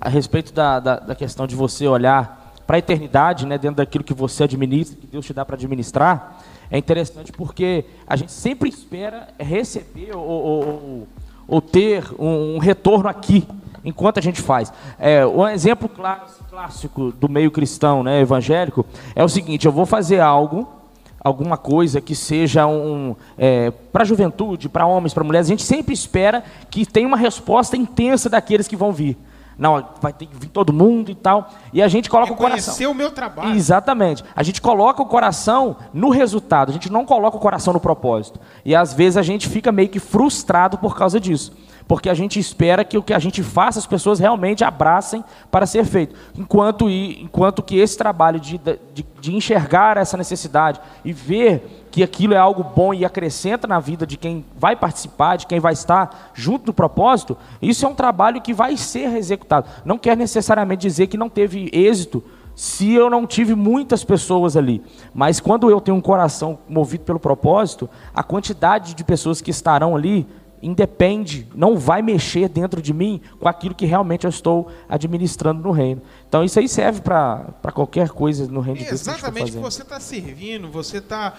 a, a respeito da, da, da questão de você olhar para a eternidade, né, dentro daquilo que você administra, que Deus te dá para administrar, é interessante porque a gente sempre espera receber ou, ou, ou- ou ter um, um retorno aqui, enquanto a gente faz. É, um exemplo clá- clássico do meio cristão, né, evangélico, é o seguinte: eu vou fazer algo alguma coisa que seja um, para a juventude, para homens, para mulheres, a gente sempre espera que tenha uma resposta intensa daqueles que vão vir. Não, vai ter que vir todo mundo e tal. E a gente coloca o coração.
Reconhecer o meu trabalho.
Exatamente. A gente coloca o coração no resultado, a gente não coloca o coração no propósito. E às vezes a gente fica meio que frustrado por causa disso. Porque a gente espera que o que a gente faça as pessoas realmente abracem para ser feito. Enquanto, enquanto que esse trabalho de, de, de enxergar essa necessidade e ver que aquilo é algo bom e acrescenta na vida de quem vai participar, de quem vai estar junto no propósito, isso é um trabalho que vai ser executado. Não quer necessariamente dizer que não teve êxito se eu não tive muitas pessoas ali. Mas quando eu tenho um coração movido pelo propósito, a quantidade de pessoas que estarão ali independe, não vai mexer dentro de mim com aquilo que realmente eu estou administrando no reino. Então isso aí serve para qualquer coisa no reino de Deus que
Exatamente, que
fazendo.
você está servindo, você está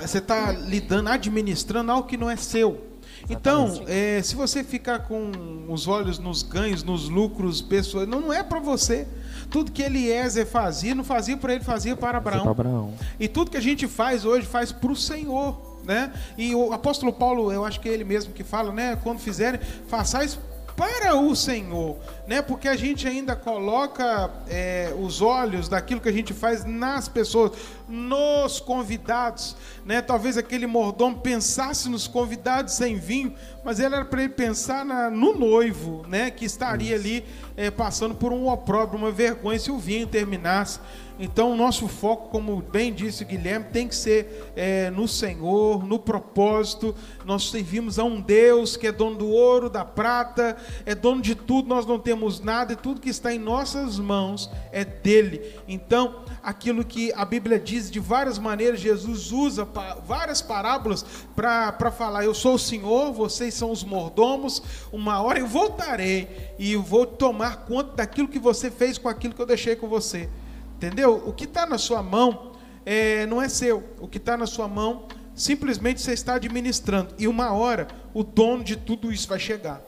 você tá lidando, administrando algo que não é seu. Então, é, se você ficar com os olhos nos ganhos, nos lucros pessoais, não, não é para você. Tudo que Eliezer fazia, não fazia para ele, fazia para Abraão.
para Abraão.
E tudo que a gente faz hoje faz para o Senhor, né? E o apóstolo Paulo, eu acho que é ele mesmo que fala, né? Quando fizerem, façais para o Senhor, né? Porque a gente ainda coloca é, os olhos daquilo que a gente faz nas pessoas, nos convidados, né? Talvez aquele mordomo pensasse nos convidados sem vinho, mas era para ele pensar na- no noivo, né? Que estaria ali é, passando por um opróbrio, uma vergonha se o vinho terminasse. Então, o nosso foco, como bem disse o Guilherme, tem que ser é, no Senhor, no propósito. Nós servimos a um Deus que é dono do ouro, da prata, é dono de tudo, nós não temos nada, e tudo que está em nossas mãos é dele. Então, aquilo que a Bíblia diz de várias maneiras, Jesus usa várias parábolas para falar: Eu sou o Senhor, vocês são os mordomos, uma hora eu voltarei e vou tomar conta daquilo que você fez com aquilo que eu deixei com você. Entendeu? O que está na sua mão é, não é seu. O que está na sua mão Simplesmente você está administrando. E uma hora o dono de tudo isso vai chegar.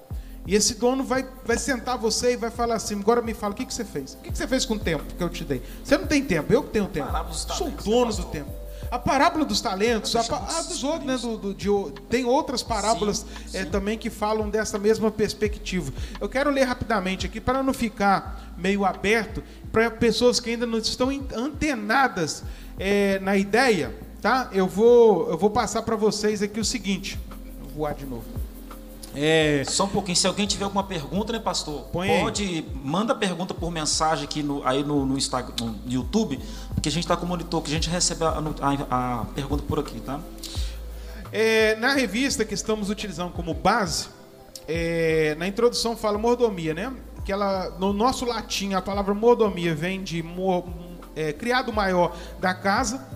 E esse dono vai, vai sentar você e vai falar assim: agora me fala, o que, que você fez? O que, que você fez com o tempo que eu te dei? Você não tem tempo, eu que tenho tempo. Sou dono do tempo. A parábola dos talentos, a, a dos outros, né, do, do, de, tem outras parábolas sim, sim. É, também que falam dessa mesma perspectiva. Eu quero ler rapidamente aqui para não ficar meio aberto para pessoas que ainda não estão antenadas é, na ideia, tá? Eu vou, eu vou passar para vocês aqui o seguinte. Vou voar de novo.
É... Só um pouquinho, se alguém tiver alguma pergunta, né, pastor? Põe pode, aí. manda pergunta por mensagem aqui no, aí no, no, Instagram, no YouTube, porque a gente está com o monitor, que a gente recebe a, a, a pergunta por aqui, tá?
É, na revista que estamos utilizando como base, é, na introdução fala mordomia, né? Que ela, no nosso latim, a palavra mordomia vem de mor, é, criado maior da casa,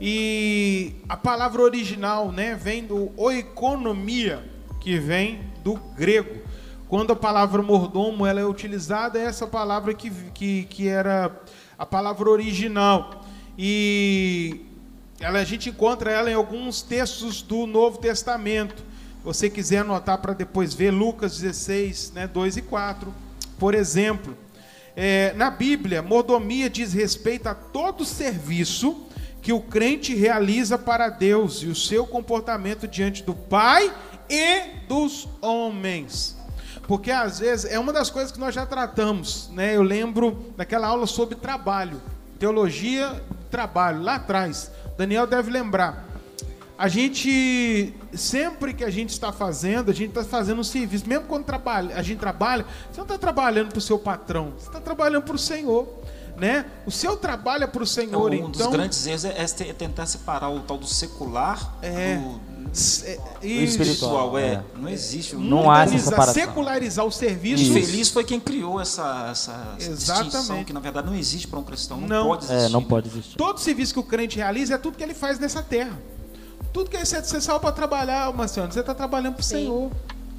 e a palavra original, né, vem do oikonomia, que vem do grego. Quando a palavra mordomo ela é utilizada, é essa palavra que, que, que era a palavra original. E ela, a gente encontra ela em alguns textos do Novo Testamento. Você quiser anotar para depois ver, Lucas 16, né, 2 e 4, por exemplo. É, na Bíblia, mordomia diz respeito a todo serviço que o crente realiza para Deus e o seu comportamento diante do Pai e dos homens. Porque às vezes é uma das coisas que nós já tratamos, né? Eu lembro daquela aula sobre trabalho, teologia, trabalho, lá atrás. Daniel deve lembrar. A gente, sempre que a gente está fazendo, a gente está fazendo um serviço. Mesmo quando trabalha, a gente trabalha, você não está trabalhando para o seu patrão, você está trabalhando para o Senhor. Né? O seu trabalho é para o Senhor.
Então, um então, dos grandes erros é, é, tentar separar o tal do secular
é,
do, espiritual, é. é. Não existe.
Não há essa separação.
Secularizar o serviço.
Isso. Feliz foi quem criou essa, essa, essa distinção que na verdade não existe para um cristão. Não, não, pode existir.
É, não pode existir.
Todo serviço que o crente realiza é tudo que ele faz nessa terra. Tudo que você, você saiu para trabalhar, Marciano, você está trabalhando para o Senhor.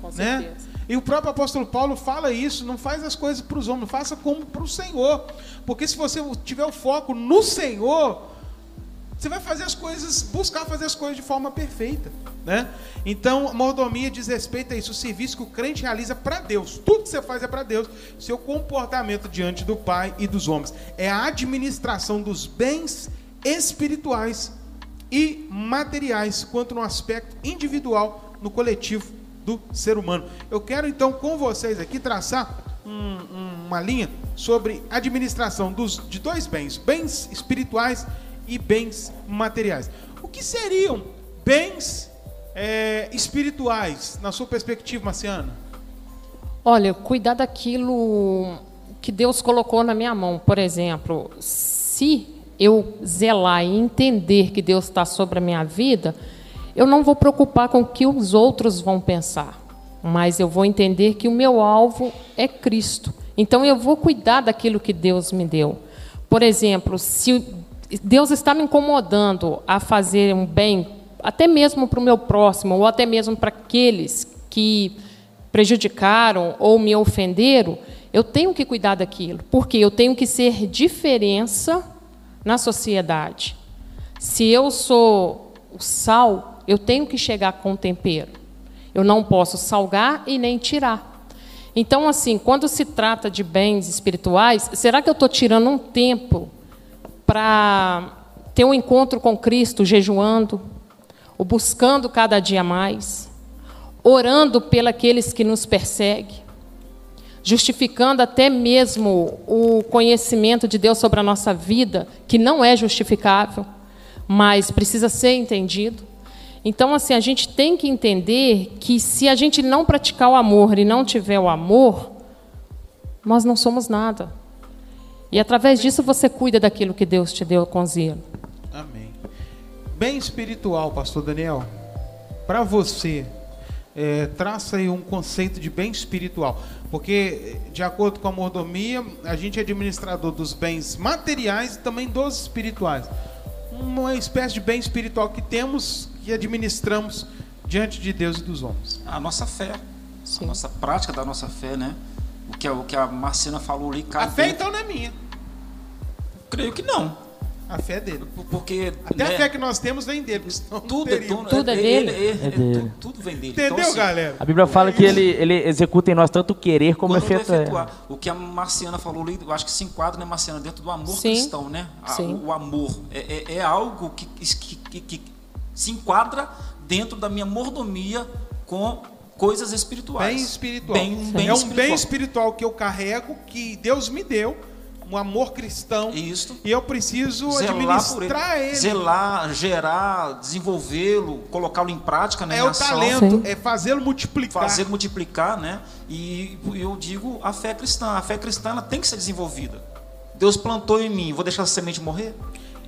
Com né? E o próprio apóstolo Paulo fala isso, não faz as coisas para os homens, faça como para o Senhor. Porque se você tiver o foco no Senhor, você vai fazer as coisas, buscar fazer as coisas de forma perfeita. Né? Então, mordomia diz respeito a isso, o serviço que o crente realiza para Deus. Tudo que você faz é para Deus. Seu comportamento diante do Pai e dos homens. É a administração dos bens espirituais e materiais, quanto no aspecto individual, no coletivo do ser humano. Eu quero então com vocês aqui traçar um, uma linha sobre administração dos, de dois bens, bens espirituais e e bens materiais. O que seriam bens é, espirituais, na sua perspectiva, Marciana?
Olha, cuidar daquilo que Deus colocou na minha mão. Por exemplo, se eu zelar e entender que Deus está sobre a minha vida, eu não vou preocupar com o que os outros vão pensar, mas eu vou entender que o meu alvo é Cristo. Então eu vou cuidar daquilo que Deus me deu. Por exemplo, se Deus está me incomodando a fazer um bem, até mesmo para o meu próximo, ou até mesmo para aqueles que prejudicaram ou me ofenderam, eu tenho que cuidar daquilo, porque eu tenho que ser diferença na sociedade. Se eu sou o sal, eu tenho que chegar com tempero. Eu não posso salgar e nem tirar. Então, assim, quando se trata de bens espirituais, será que eu estou tirando um tempo para ter um encontro com Cristo, jejuando, ou buscando cada dia mais, orando pelos que nos perseguem, justificando até mesmo o conhecimento de Deus sobre a nossa vida, que não é justificável, mas precisa ser entendido. Então, assim, a gente tem que entender que se a gente não praticar o amor e não tiver o amor, nós não somos nada. E através disso você cuida daquilo que Deus te deu com zelo.
Amém. Bem espiritual, pastor Daniel. Para você, é, traça aí um conceito de bem espiritual. Porque, de acordo com a mordomia, a gente é administrador dos bens materiais e também dos espirituais. Uma espécie de bem espiritual que temos e administramos diante de Deus e dos homens.
A nossa fé, Sim. a nossa prática da nossa fé, né? O que, o que a Marcina falou ali,
A fé então não é minha.
Creio que não.
A fé é dele.
Porque
Até
né,
a fé que nós temos vem dele.
tudo, é, dono-
Tudo é
ele-
dele?
ele-
É dele.
tu- Tudo vem dele.
Entendeu,
Então, assim,
galera?
A Bíblia fala que ele, ele executa em nós tanto o querer como efetuar.
efetuar. O que a Marciana falou ali, eu acho que se enquadra, né, Marciana, dentro do amor
Sim.
cristão, né? A-
Sim.
o, o amor é, é- é algo que, que- que- que se enquadra dentro da minha mordomia com coisas espirituais.
Bem espiritual.
Bem, um bem
é um
espiritual.
bem espiritual que eu carrego, que Deus me deu, um amor cristão.
Isso.
E eu preciso
Zelar por ele.
administrar ele.
Zelar, gerar, desenvolvê-lo, colocá-lo em prática, né,
É o talento,
Sim.
é fazê-lo multiplicar.
fazer multiplicar, né? E eu digo a fé cristã. A fé cristã ela tem que ser desenvolvida. Deus plantou em mim, vou deixar essa semente morrer?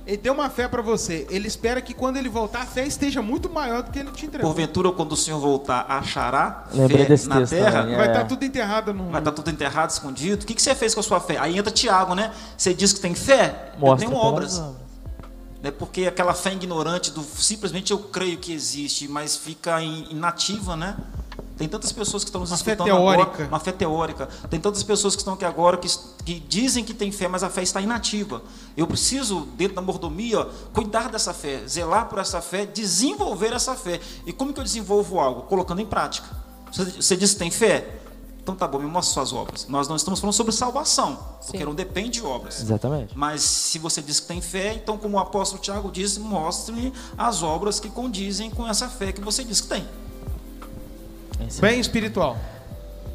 Ele deu uma fé pra você. Ele espera que quando ele voltar, a fé esteja muito maior do que ele te entregou.
Porventura, quando o Senhor voltar, achará
Lembrei
fé
desse
na
texto
terra?
também,
Vai
É.
estar tudo enterrado no.
Vai estar tudo enterrado, escondido. O que, que você fez com a sua fé? Aí entra Tiago, né? Você diz que tem fé?
Mostra
eu tenho obras.
obras.
Né? Porque aquela fé ignorante do simplesmente eu creio que existe, mas fica in- inativa, né? Tem tantas pessoas que estão nos
Uma fé
escutando
teórica.
agora, uma fé teórica. Tem tantas pessoas que estão aqui agora que, que dizem que tem fé, mas a fé está inativa. Eu preciso, dentro da mordomia, cuidar dessa fé, zelar por essa fé, desenvolver essa fé. E como que eu desenvolvo algo? Colocando em prática. Você, você diz que tem fé? Então tá bom, me mostra suas obras. Nós não estamos falando sobre salvação, porque
Sim.
não depende de obras.
Exatamente.
Mas se você diz que tem fé, então, como o apóstolo Tiago disse, mostre as obras que condizem com essa fé que você diz que tem.
Bem espiritual.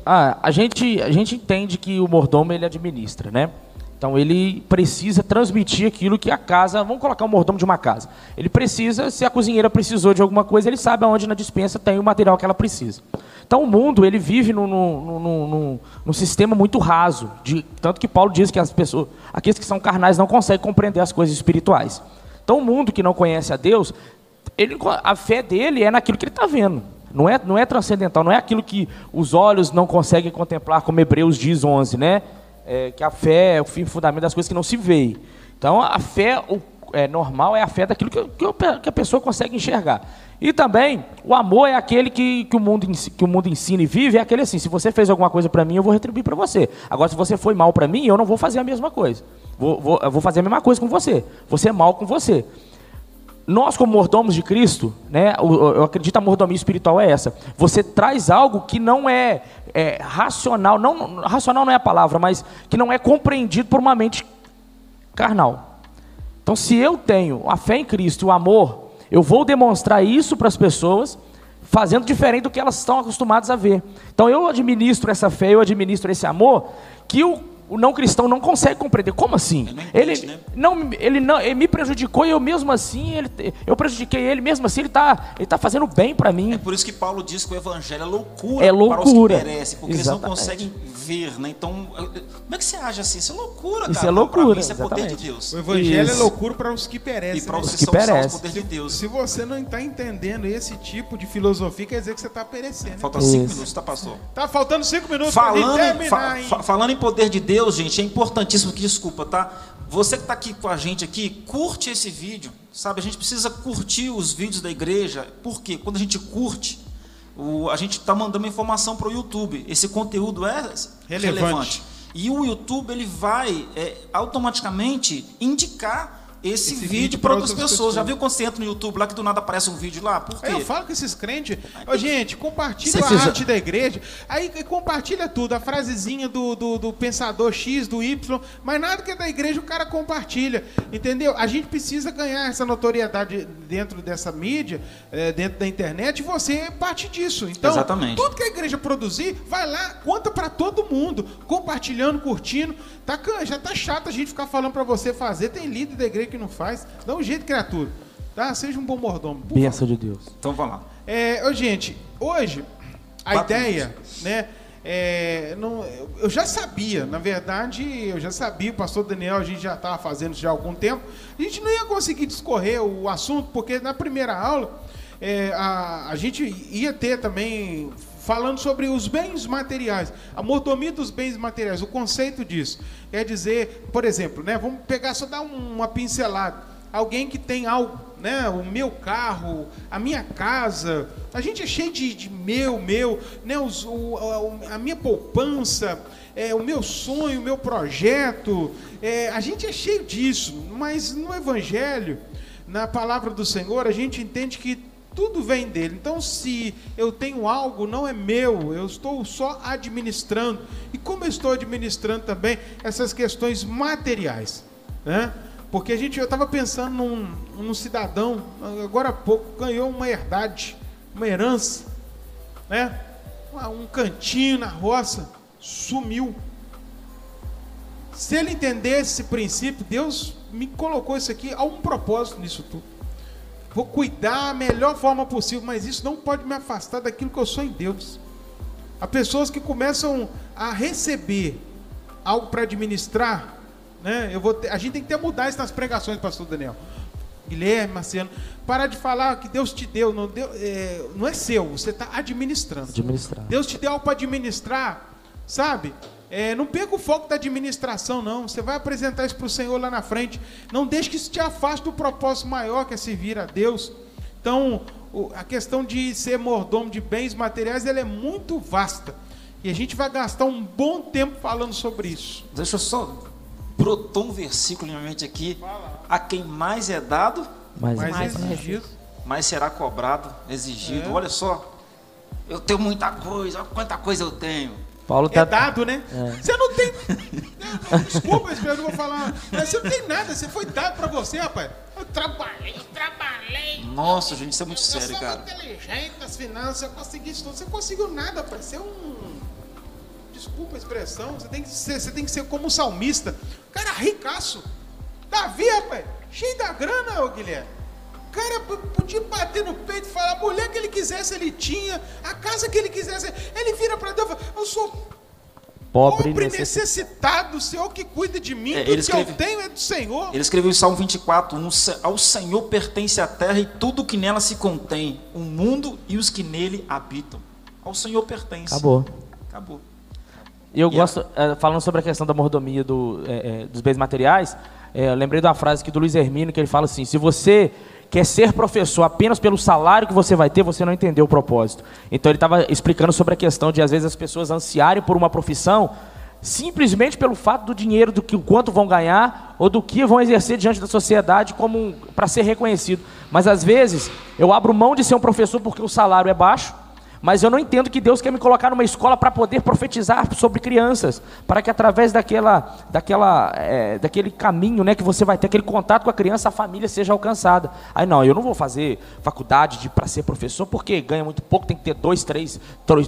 Ah, a gente, a gente entende que o mordomo ele administra, né? Então ele precisa transmitir aquilo que a casa. Vamos colocar o mordomo de uma casa. Ele precisa, se a cozinheira precisou de alguma coisa, ele sabe aonde na dispensa tem o material que ela precisa. Então o mundo ele vive num, num- num sistema muito raso, de, tanto que Paulo diz que as pessoas, aqueles que são carnais não conseguem compreender as coisas espirituais. Então o mundo que não conhece a Deus, ele, a fé dele é naquilo que ele está vendo. Não é, não é transcendental, não é aquilo que os olhos não conseguem contemplar, como Hebreus diz 11, né? É, que a fé é o fim fundamento das coisas que não se vê. Então a fé o, é, normal é a fé daquilo que, que, a pessoa consegue enxergar. E também o amor é aquele que, que, o mundo, que o mundo ensina e vive, é aquele assim, se você fez alguma coisa para mim, eu vou retribuir para você. Agora, se você foi mal para mim, eu não vou fazer a mesma coisa. Vou, vou, eu vou fazer a mesma coisa com você. Você é mal com você nós como mordomos de Cristo, né, eu acredito que a mordomia espiritual é essa. Você traz algo que não é, é, racional, não racional não é a palavra, mas que não é compreendido por uma mente carnal. Então, se eu tenho a fé em Cristo, o amor, eu vou demonstrar isso para as pessoas, fazendo diferente do que elas estão acostumadas a ver. Então, eu administro essa fé, eu administro esse amor, que o, o não cristão não consegue compreender. Como assim?
Ele não entende, né?
não, ele não, ele me prejudicou e eu mesmo assim, ele, eu prejudiquei ele mesmo assim, ele está ele tá fazendo bem para mim.
É por isso que Paulo diz que o evangelho é loucura,
É
para os
loucura.
que perecem, porque
Exatamente.
eles não conseguem ver, né? Então, como é que você age assim? Isso é loucura,
Isso
cara.
é
Não, pra
loucura,
mim Isso é poder de. Deus.
O evangelho
Isso.
é loucura para os que perecem.
E para
né?
os que,
que perecem.
poder de Deus.
Se você não está entendendo esse tipo de filosofia, quer dizer que você está perecendo.
Faltam cinco
Isso.
minutos, tá, pastor?
Tá faltando cinco minutos para
Falando,
terminar,
em, fa-
hein?
fa- falando em poder de Deus, gente, é importantíssimo que desculpa, tá? Você que está aqui com a gente aqui, curte esse vídeo, sabe? A gente precisa curtir os vídeos da igreja, porque quando a gente curte, o- a gente está mandando uma informação para o YouTube. Esse conteúdo é relevante.
Relevante.
E o YouTube ele vai é, automaticamente indicar esse,
Esse
vídeo,
vídeo
para outras
outras
pessoas. Já
pessoas.
viu quando você entra no YouTube lá que do nada aparece um vídeo lá? Por quê?
Aí eu falo com esses crentes, ô, gente, compartilha a arte da igreja, aí compartilha tudo, a frasezinha do, do, do pensador X, do Y, mas nada que é da igreja o cara compartilha, entendeu? A gente precisa ganhar essa notoriedade dentro dessa mídia, eh, dentro da internet, e você é parte disso. Então,
Exatamente.
tudo que a igreja produzir, vai lá, conta pra todo mundo, compartilhando, curtindo. Tá, já tá chato a gente ficar falando pra você fazer, tem líder da igreja que não faz. Dá um jeito, criatura. Tá? Seja um bom mordomo.
Bênção de Deus.
Então vamos lá.
é, ô, gente, hoje a
Quatro
ideia, né? é, não, eu- eu já sabia, na verdade, eu já sabia, o pastor Daniel, a gente já estava fazendo isso já há algum tempo. A gente não ia conseguir discorrer o assunto, porque na primeira aula é, a, a gente ia ter também falando sobre os bens materiais, a mordomia dos bens materiais, o conceito disso. Quer dizer, por exemplo, né, vamos pegar só dar um- uma pincelada. Alguém que tem algo, né, o meu carro, a minha casa, a gente é cheio de, de meu, meu, né, os, o- a minha poupança, é, o meu sonho, o meu projeto. É, a gente é cheio disso, mas no Evangelho, na palavra do Senhor, a gente entende que tudo vem dele. Então, se eu tenho algo, não é meu, eu estou só administrando. E como eu estou administrando também essas questões materiais, né? Porque a gente, eu estava pensando num, num cidadão, agora há pouco, ganhou uma herdade, uma herança, né? Um cantinho na roça, sumiu. Se ele entendesse esse princípio, Deus me colocou isso aqui, há um propósito nisso tudo. Vou cuidar da melhor forma possível, mas isso não pode me afastar daquilo que eu sou em Deus. Há pessoas que começam a receber algo para administrar, né? Eu vou ter, a gente tem que ter mudar isso nas pregações, pastor Daniel. Guilherme, Marciano, parar de falar que Deus te deu, não, deu, é, não é seu, você está administrando.
Administrando.
Deus te deu algo para administrar, sabe? É, não perca o foco da administração, não. Você vai apresentar isso para o Senhor lá na frente. Não deixe que isso te afaste do propósito maior que é servir a Deus. Então, o, a questão de ser mordomo de bens materiais ela é muito vasta. E a gente vai gastar um bom tempo falando sobre isso.
Deixa eu só. Brotou um versículo na minha mente aqui. A quem mais é dado,
mais,
Mais
exigido.
mais será cobrado, exigido.
É.
Olha só. Eu tenho muita coisa, olha quanta coisa eu tenho.
Paulo
É
tá.
dado, né? Você não tem. Desculpa, eu não vou falar. Mas você não tem nada, você foi dado para você, rapaz. Eu trabalhei, eu trabalhei.
Nossa, gente, isso é muito
eu
sério,
sou
cara.
inteligente nas finanças, eu consegui isso tudo. Você conseguiu nada, rapaz. Você é um. Desculpa a expressão, você tem que ser, você tem que ser como um salmista. Cara, ricaço. Davi, rapaz, cheio da grana, ô Guilherme. O cara podia bater no peito e falar, a mulher que ele quisesse, ele tinha, a casa que ele quisesse, ele vira para Deus e fala, eu sou
Pobre,
pobre,
necessitado.
o Senhor que cuida de mim,
É,
tudo
ele
que eu
escreve-
tenho é do Senhor.
Ele escreveu em Salmo 24: "Um Ao Senhor pertence a terra e tudo que nela se contém, o mundo e os que nele habitam. Ao Senhor pertence.
Acabou.
Acabou.
E eu
E
gosto, eh, falando sobre a questão da mordomia do, eh, dos bens materiais, eu lembrei de uma frase aqui do Luiz Hermino, que ele fala assim: se você quer ser professor apenas pelo salário que você vai ter, você não entendeu o propósito. Então ele estava explicando sobre a questão de às vezes as pessoas ansiarem por uma profissão simplesmente pelo fato do dinheiro, do que o quanto vão ganhar ou do que vão exercer diante da sociedade como para ser reconhecido. Mas às vezes eu abro mão de ser um professor porque o salário é baixo. Mas eu não entendo que Deus quer me colocar numa escola para poder profetizar sobre crianças, para que através daquela, daquela, é, daquele caminho, né, que você vai ter aquele contato com a criança, a família seja alcançada. Aí não, eu não vou fazer faculdade de para ser professor porque ganha muito pouco, tem que ter dois, três,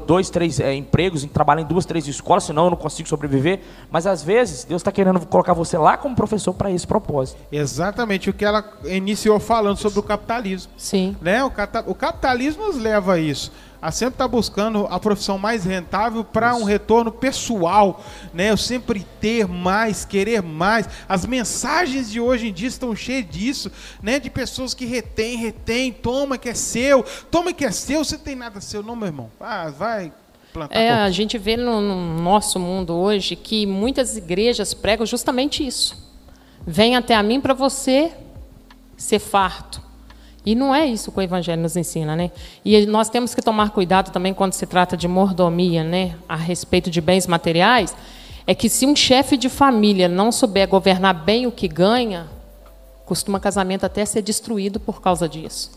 dois, três é, empregos, em trabalhar em duas, três escolas, senão eu não consigo sobreviver. Mas às vezes Deus está querendo colocar você lá como professor para esse propósito.
Exatamente o que ela iniciou falando sobre o capitalismo.
Sim.
Né? O, cata- o capitalismo nos leva a isso. A sempre estar buscando a profissão mais rentável para um retorno pessoal. Né? Eu sempre ter mais, querer mais. As mensagens de hoje em dia estão cheias disso, né? De pessoas que retém, retém, toma que é seu, toma que é seu, você tem nada seu, não, meu irmão. Ah, vai plantar.
É, a gente vê no, no nosso mundo hoje que muitas igrejas pregam justamente isso. Vem até a mim para você ser farto. E não é isso que o Evangelho nos ensina, né? E nós temos que tomar cuidado também quando se trata de mordomia, né? A respeito de bens materiais, é que se um chefe de família não souber governar bem o que ganha, costuma casamento até ser destruído por causa disso.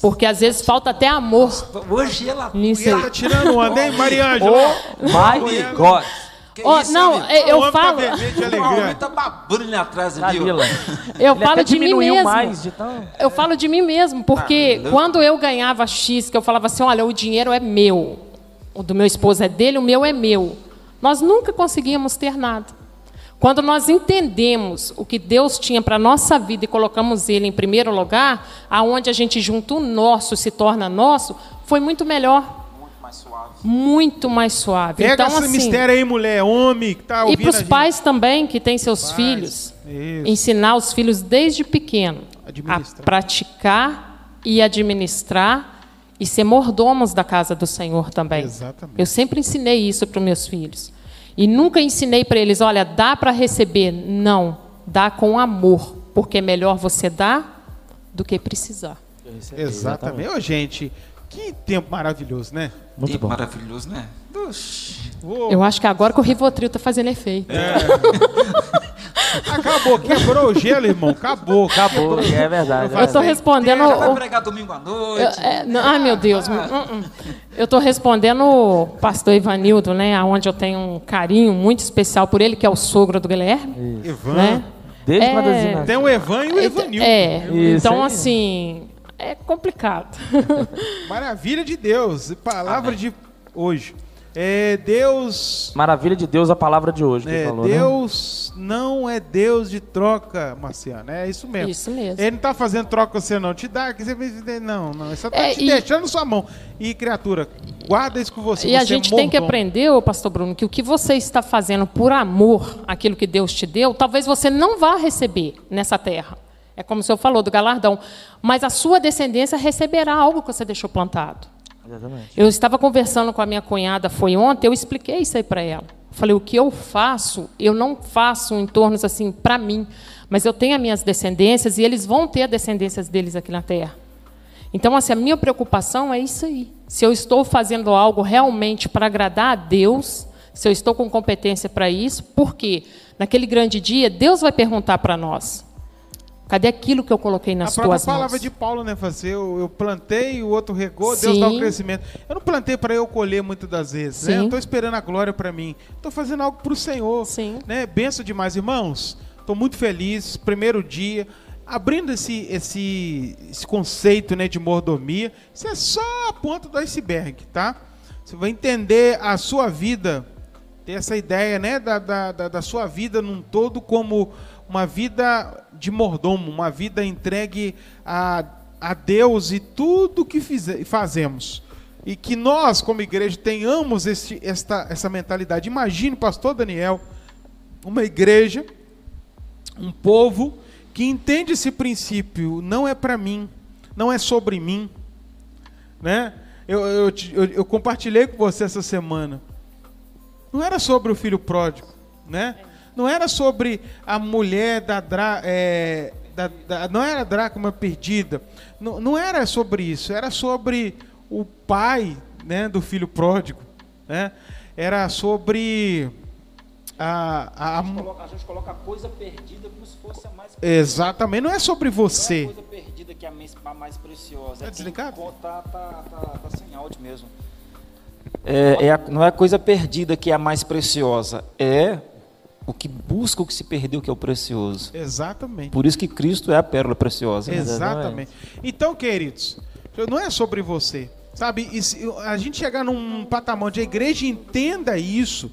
Porque às vezes falta até amor
Hoje ela.
ela tá tirando onda, hein, Mariângela?
Oh my God!
Que
Ó,
isso,
não,
amigo?
é, eu
homem tá
falo,
de alegria.
homem tá babando ali atrás?
Dalila.
eu
Ele
falo de mim mesmo.
mais de tão...
Eu falo de mim mesmo, porque
Ah,
quando eu ganhava X, que eu falava assim, olha, o dinheiro é meu, o do meu esposo é dele, o meu é meu. Nós nunca conseguíamos ter nada. Quando nós entendemos o que Deus tinha para a nossa vida e colocamos Ele em primeiro lugar, aonde a gente junta o nosso, se torna nosso, foi muito melhor.
Muito mais suave.
Muito mais suave.
Pega
então,
esse
assim,
mistério aí, mulher, homem, que tá
e
ouvindo
para
a
os pais também que têm seus filhos,
Isso.
ensinar os filhos desde pequeno a praticar e administrar e ser mordomos da casa do Senhor também.
Exatamente.
Eu sempre ensinei isso para os meus filhos. E nunca ensinei para eles, olha, dá para receber. Não, dá com amor, porque é melhor você dar do que precisar.
Exatamente. Ô, gente, Que tempo maravilhoso, né?
Muito
Tempo
bom.
maravilhoso, né?
Eu acho que agora que o Rivotril tá fazendo efeito.
Acabou, quebrou o gelo, irmão. Acabou.
Acabou, é verdade.
Eu tô respondendo.
Vai pregar domingo à
eu-
noite.
é, não, ai, meu Deus. hum, hum. Eu estou respondendo o pastor Ivanildo, né? Onde eu tenho um carinho muito especial por ele, que é o sogro do Guilherme.
Evan.
Né?
Desde
É.
Zina-
Tem o Evan e o Evanildo.
É,
Isso
então assim, é complicado.
Maravilha de Deus. Palavra de hoje. É, Deus.
Maravilha de Deus, a palavra de hoje.
É,
falou, né?
Deus não é Deus de troca, Marciano. É isso mesmo.
Isso mesmo.
Ele não tá fazendo troca com você, não. Te dá, que você não, não. Ele só tá
É,
te
e-
deixando na sua mão. E, criatura, guarda isso com você.
E a
Você é
gente tem que aprender, ô pastor Bruno, que o que você está fazendo por amor, aquilo que Deus te deu, talvez você não vá receber nessa terra. É como o senhor falou do galardão. Mas a sua descendência receberá algo que você deixou plantado.
Exatamente.
Eu estava conversando com a minha cunhada, foi ontem, eu expliquei isso aí para ela. Eu Falei, o que eu faço, eu não faço em torno assim para mim, mas eu tenho as minhas descendências e eles vão ter as descendências deles aqui na terra. Então, assim, a minha preocupação é isso aí. Se eu estou fazendo algo realmente para agradar a Deus, se eu estou com competência para isso, porque naquele grande dia Deus vai perguntar para nós: cadê aquilo que eu coloquei
A
nas
própria
tuas
palavra
mãos?
de Paulo, né? Fazer, eu, eu plantei, o outro regou, Deus
Sim.
dá o crescimento. Eu não plantei para eu colher muitas das vezes, né? Eu estou esperando a glória para mim. Estou fazendo algo para o Senhor.
Sim.
Né? Benção demais, irmãos. Estou muito feliz. Primeiro dia. Abrindo esse, esse, esse conceito né, de mordomia, isso é só a ponta do iceberg, tá? Você vai entender a sua vida, ter essa ideia né, da, da, da sua vida num todo como uma vida de mordomo, uma vida entregue a, a Deus e tudo que fize, fazemos. E que nós, como igreja, tenhamos esse, esta, essa mentalidade. Imagine, pastor Daniel, uma igreja, um povo que entende esse princípio, não é para mim, não é sobre mim. Né? Eu, eu, eu- eu compartilhei com você essa semana. Não era sobre o filho pródigo, né? Não era sobre a mulher da, dra, é, da- da- não era a dracma perdida. Não, não era sobre isso. Era sobre o pai, né, do filho pródigo, né? Era sobre a, a, a
A gente coloca a coisa perdida como se fosse a mais
exatamente. Não é sobre
Não é a
você.
coisa perdida que é a mais, a mais preciosa.
Tá
É quem
desligado?
Tá, tá, tá, tá sem áudio mesmo. É, é a- não é a coisa perdida que é a mais preciosa, é o que busca o que se perdeu, que é o precioso.
Exatamente.
Por isso que Cristo é a pérola preciosa.
Exatamente. Então, queridos, não é sobre você. Sabe, e se a gente chegar num patamar onde a igreja entenda isso,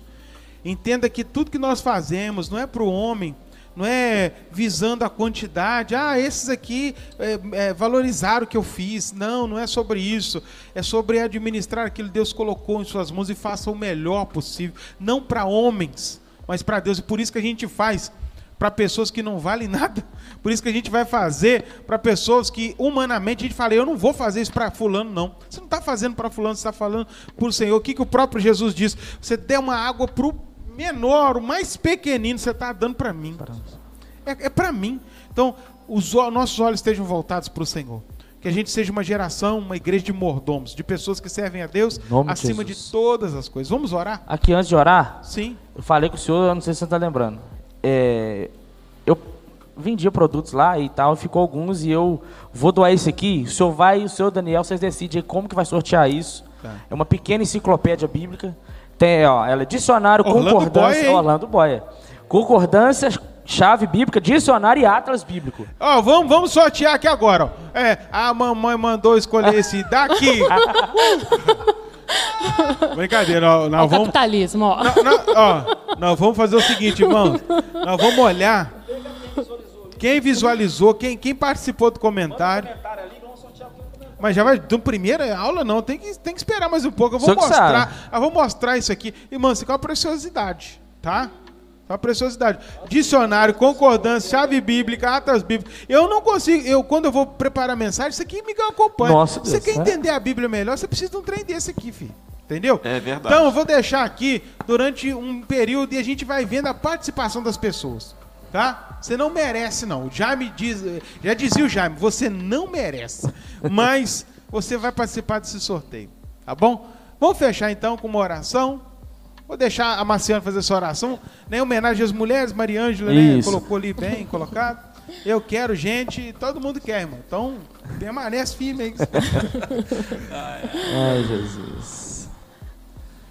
entenda que tudo que nós fazemos não é para o homem, não é visando a quantidade, ah, esses aqui é, é, valorizaram o que eu fiz. Não, não é sobre isso. É sobre administrar aquilo que Deus colocou em suas mãos e faça o melhor possível. Não para homens, mas para Deus. E por isso que a gente faz para pessoas que não valem nada. Por isso que a gente vai fazer para pessoas que humanamente a gente fala, eu não vou fazer isso para fulano não. Você não está fazendo para fulano, você está falando para o Senhor. O que, que o próprio Jesus diz? Você der uma água para o menor, o mais pequenino, você está dando para mim. É, é para mim. Então, os nossos olhos estejam voltados para o Senhor. Que a gente seja uma geração, uma igreja de mordomos, de pessoas que servem a Deus
de
acima de
Jesus.
todas as coisas. Vamos orar?
Aqui antes de orar,
Sim.
eu falei com o senhor, eu não sei se você está lembrando. É, eu vendia produtos lá e tal, ficou alguns e eu vou doar esse aqui. O senhor vai e o senhor Daniel, vocês decidem como que vai sortear isso.
Tá.
É uma pequena enciclopédia bíblica. Tem, ó, ela é dicionário,
Orlando
concordância.
Boy?
Orlando Boia. Concordância, chave bíblica, dicionário e atlas bíblico.
Ó, vamos, vamos sortear aqui agora. Ó. É, a mamãe mandou escolher esse daqui. Brincadeira, ó,
Ó, o
nós vamos,
capitalismo, ó.
nó- nó- ó, nós vamos fazer o seguinte, irmãos. Nós vamos olhar quem visualizou, quem, quem participou do comentário. Mas já vai, do primeira aula não, tem que, tem que esperar mais um pouco. Eu vou
Só
mostrar, eu vou mostrar isso aqui. Irmão, isso aqui é uma preciosidade, tá? É uma preciosidade. Dicionário, concordância, chave bíblica, atas bíblicas. Eu não consigo, eu quando eu vou preparar mensagem, isso aqui me acompanha.
Nossa,
você
Deus,
quer
né?
entender a Bíblia melhor, você precisa de um trem desse aqui, filho. Entendeu?
É verdade.
Então eu vou deixar aqui durante um período e a gente vai vendo a participação das pessoas. Tá? Você não merece, não. O Jaime diz, já dizia o Jaime, você não merece. Mas você vai participar desse sorteio, tá bom? Vamos fechar então com uma oração. Vou deixar a Marciana fazer essa oração. Né, homenagem às mulheres, Mariângela, né? Colocou ali bem colocado. Eu quero gente, todo mundo quer, irmão. Então, permanece firme aí.
Ai, Jesus.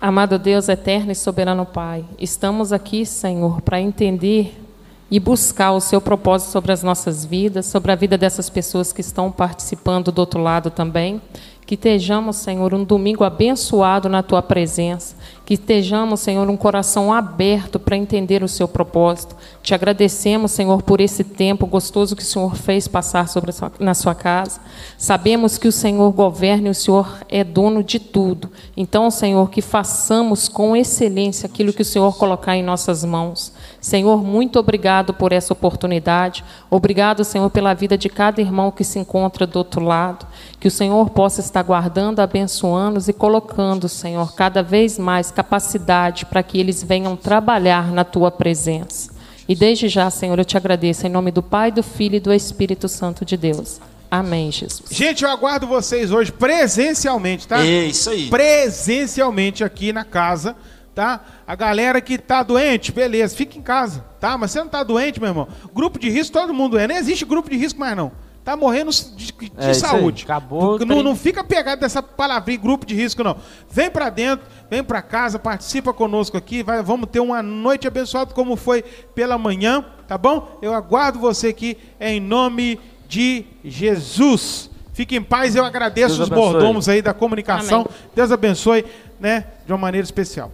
Amado Deus eterno e soberano Pai, estamos aqui, Senhor, para entender e buscar o seu propósito sobre as nossas vidas, sobre a vida dessas pessoas que estão participando do outro lado também. Que estejamos, Senhor, um domingo abençoado na tua presença. Que estejamos, Senhor, um coração aberto para entender o seu propósito. Te agradecemos, Senhor, por esse tempo gostoso que o Senhor fez passar sobre sua, na sua casa. Sabemos que o Senhor governa e o Senhor é dono de tudo. Então, Senhor, que façamos com excelência aquilo que o Senhor colocar em nossas mãos. Senhor, muito obrigado por essa oportunidade. Obrigado, Senhor, pela vida de cada irmão que se encontra do outro lado. Que o Senhor possa estar guardando, abençoando e colocando, Senhor, cada vez mais capacidade para que eles venham trabalhar na tua presença. E desde já, Senhor, eu te agradeço em nome do Pai, do Filho e do Espírito Santo de Deus. Amém, Jesus.
Gente, eu aguardo vocês hoje presencialmente, tá?
É isso aí.
Presencialmente aqui na casa, tá? A galera que tá doente, beleza, fica em casa, tá? Mas você não tá doente, meu irmão. Grupo de risco, todo mundo é. Nem existe grupo de risco mais, não. Tá morrendo de, de
É
saúde.
Acabou
Não, não fica pegado dessa palavrinha, grupo de risco, não. Vem pra dentro, vem pra casa, participa conosco aqui. Vai, vamos ter uma noite abençoada como foi pela manhã, tá bom? Eu aguardo você aqui em nome de Jesus. Fique em paz, eu agradeço
Deus
os
abençoe.
mordomos aí da comunicação.
Amém.
Deus abençoe, né, de uma maneira especial.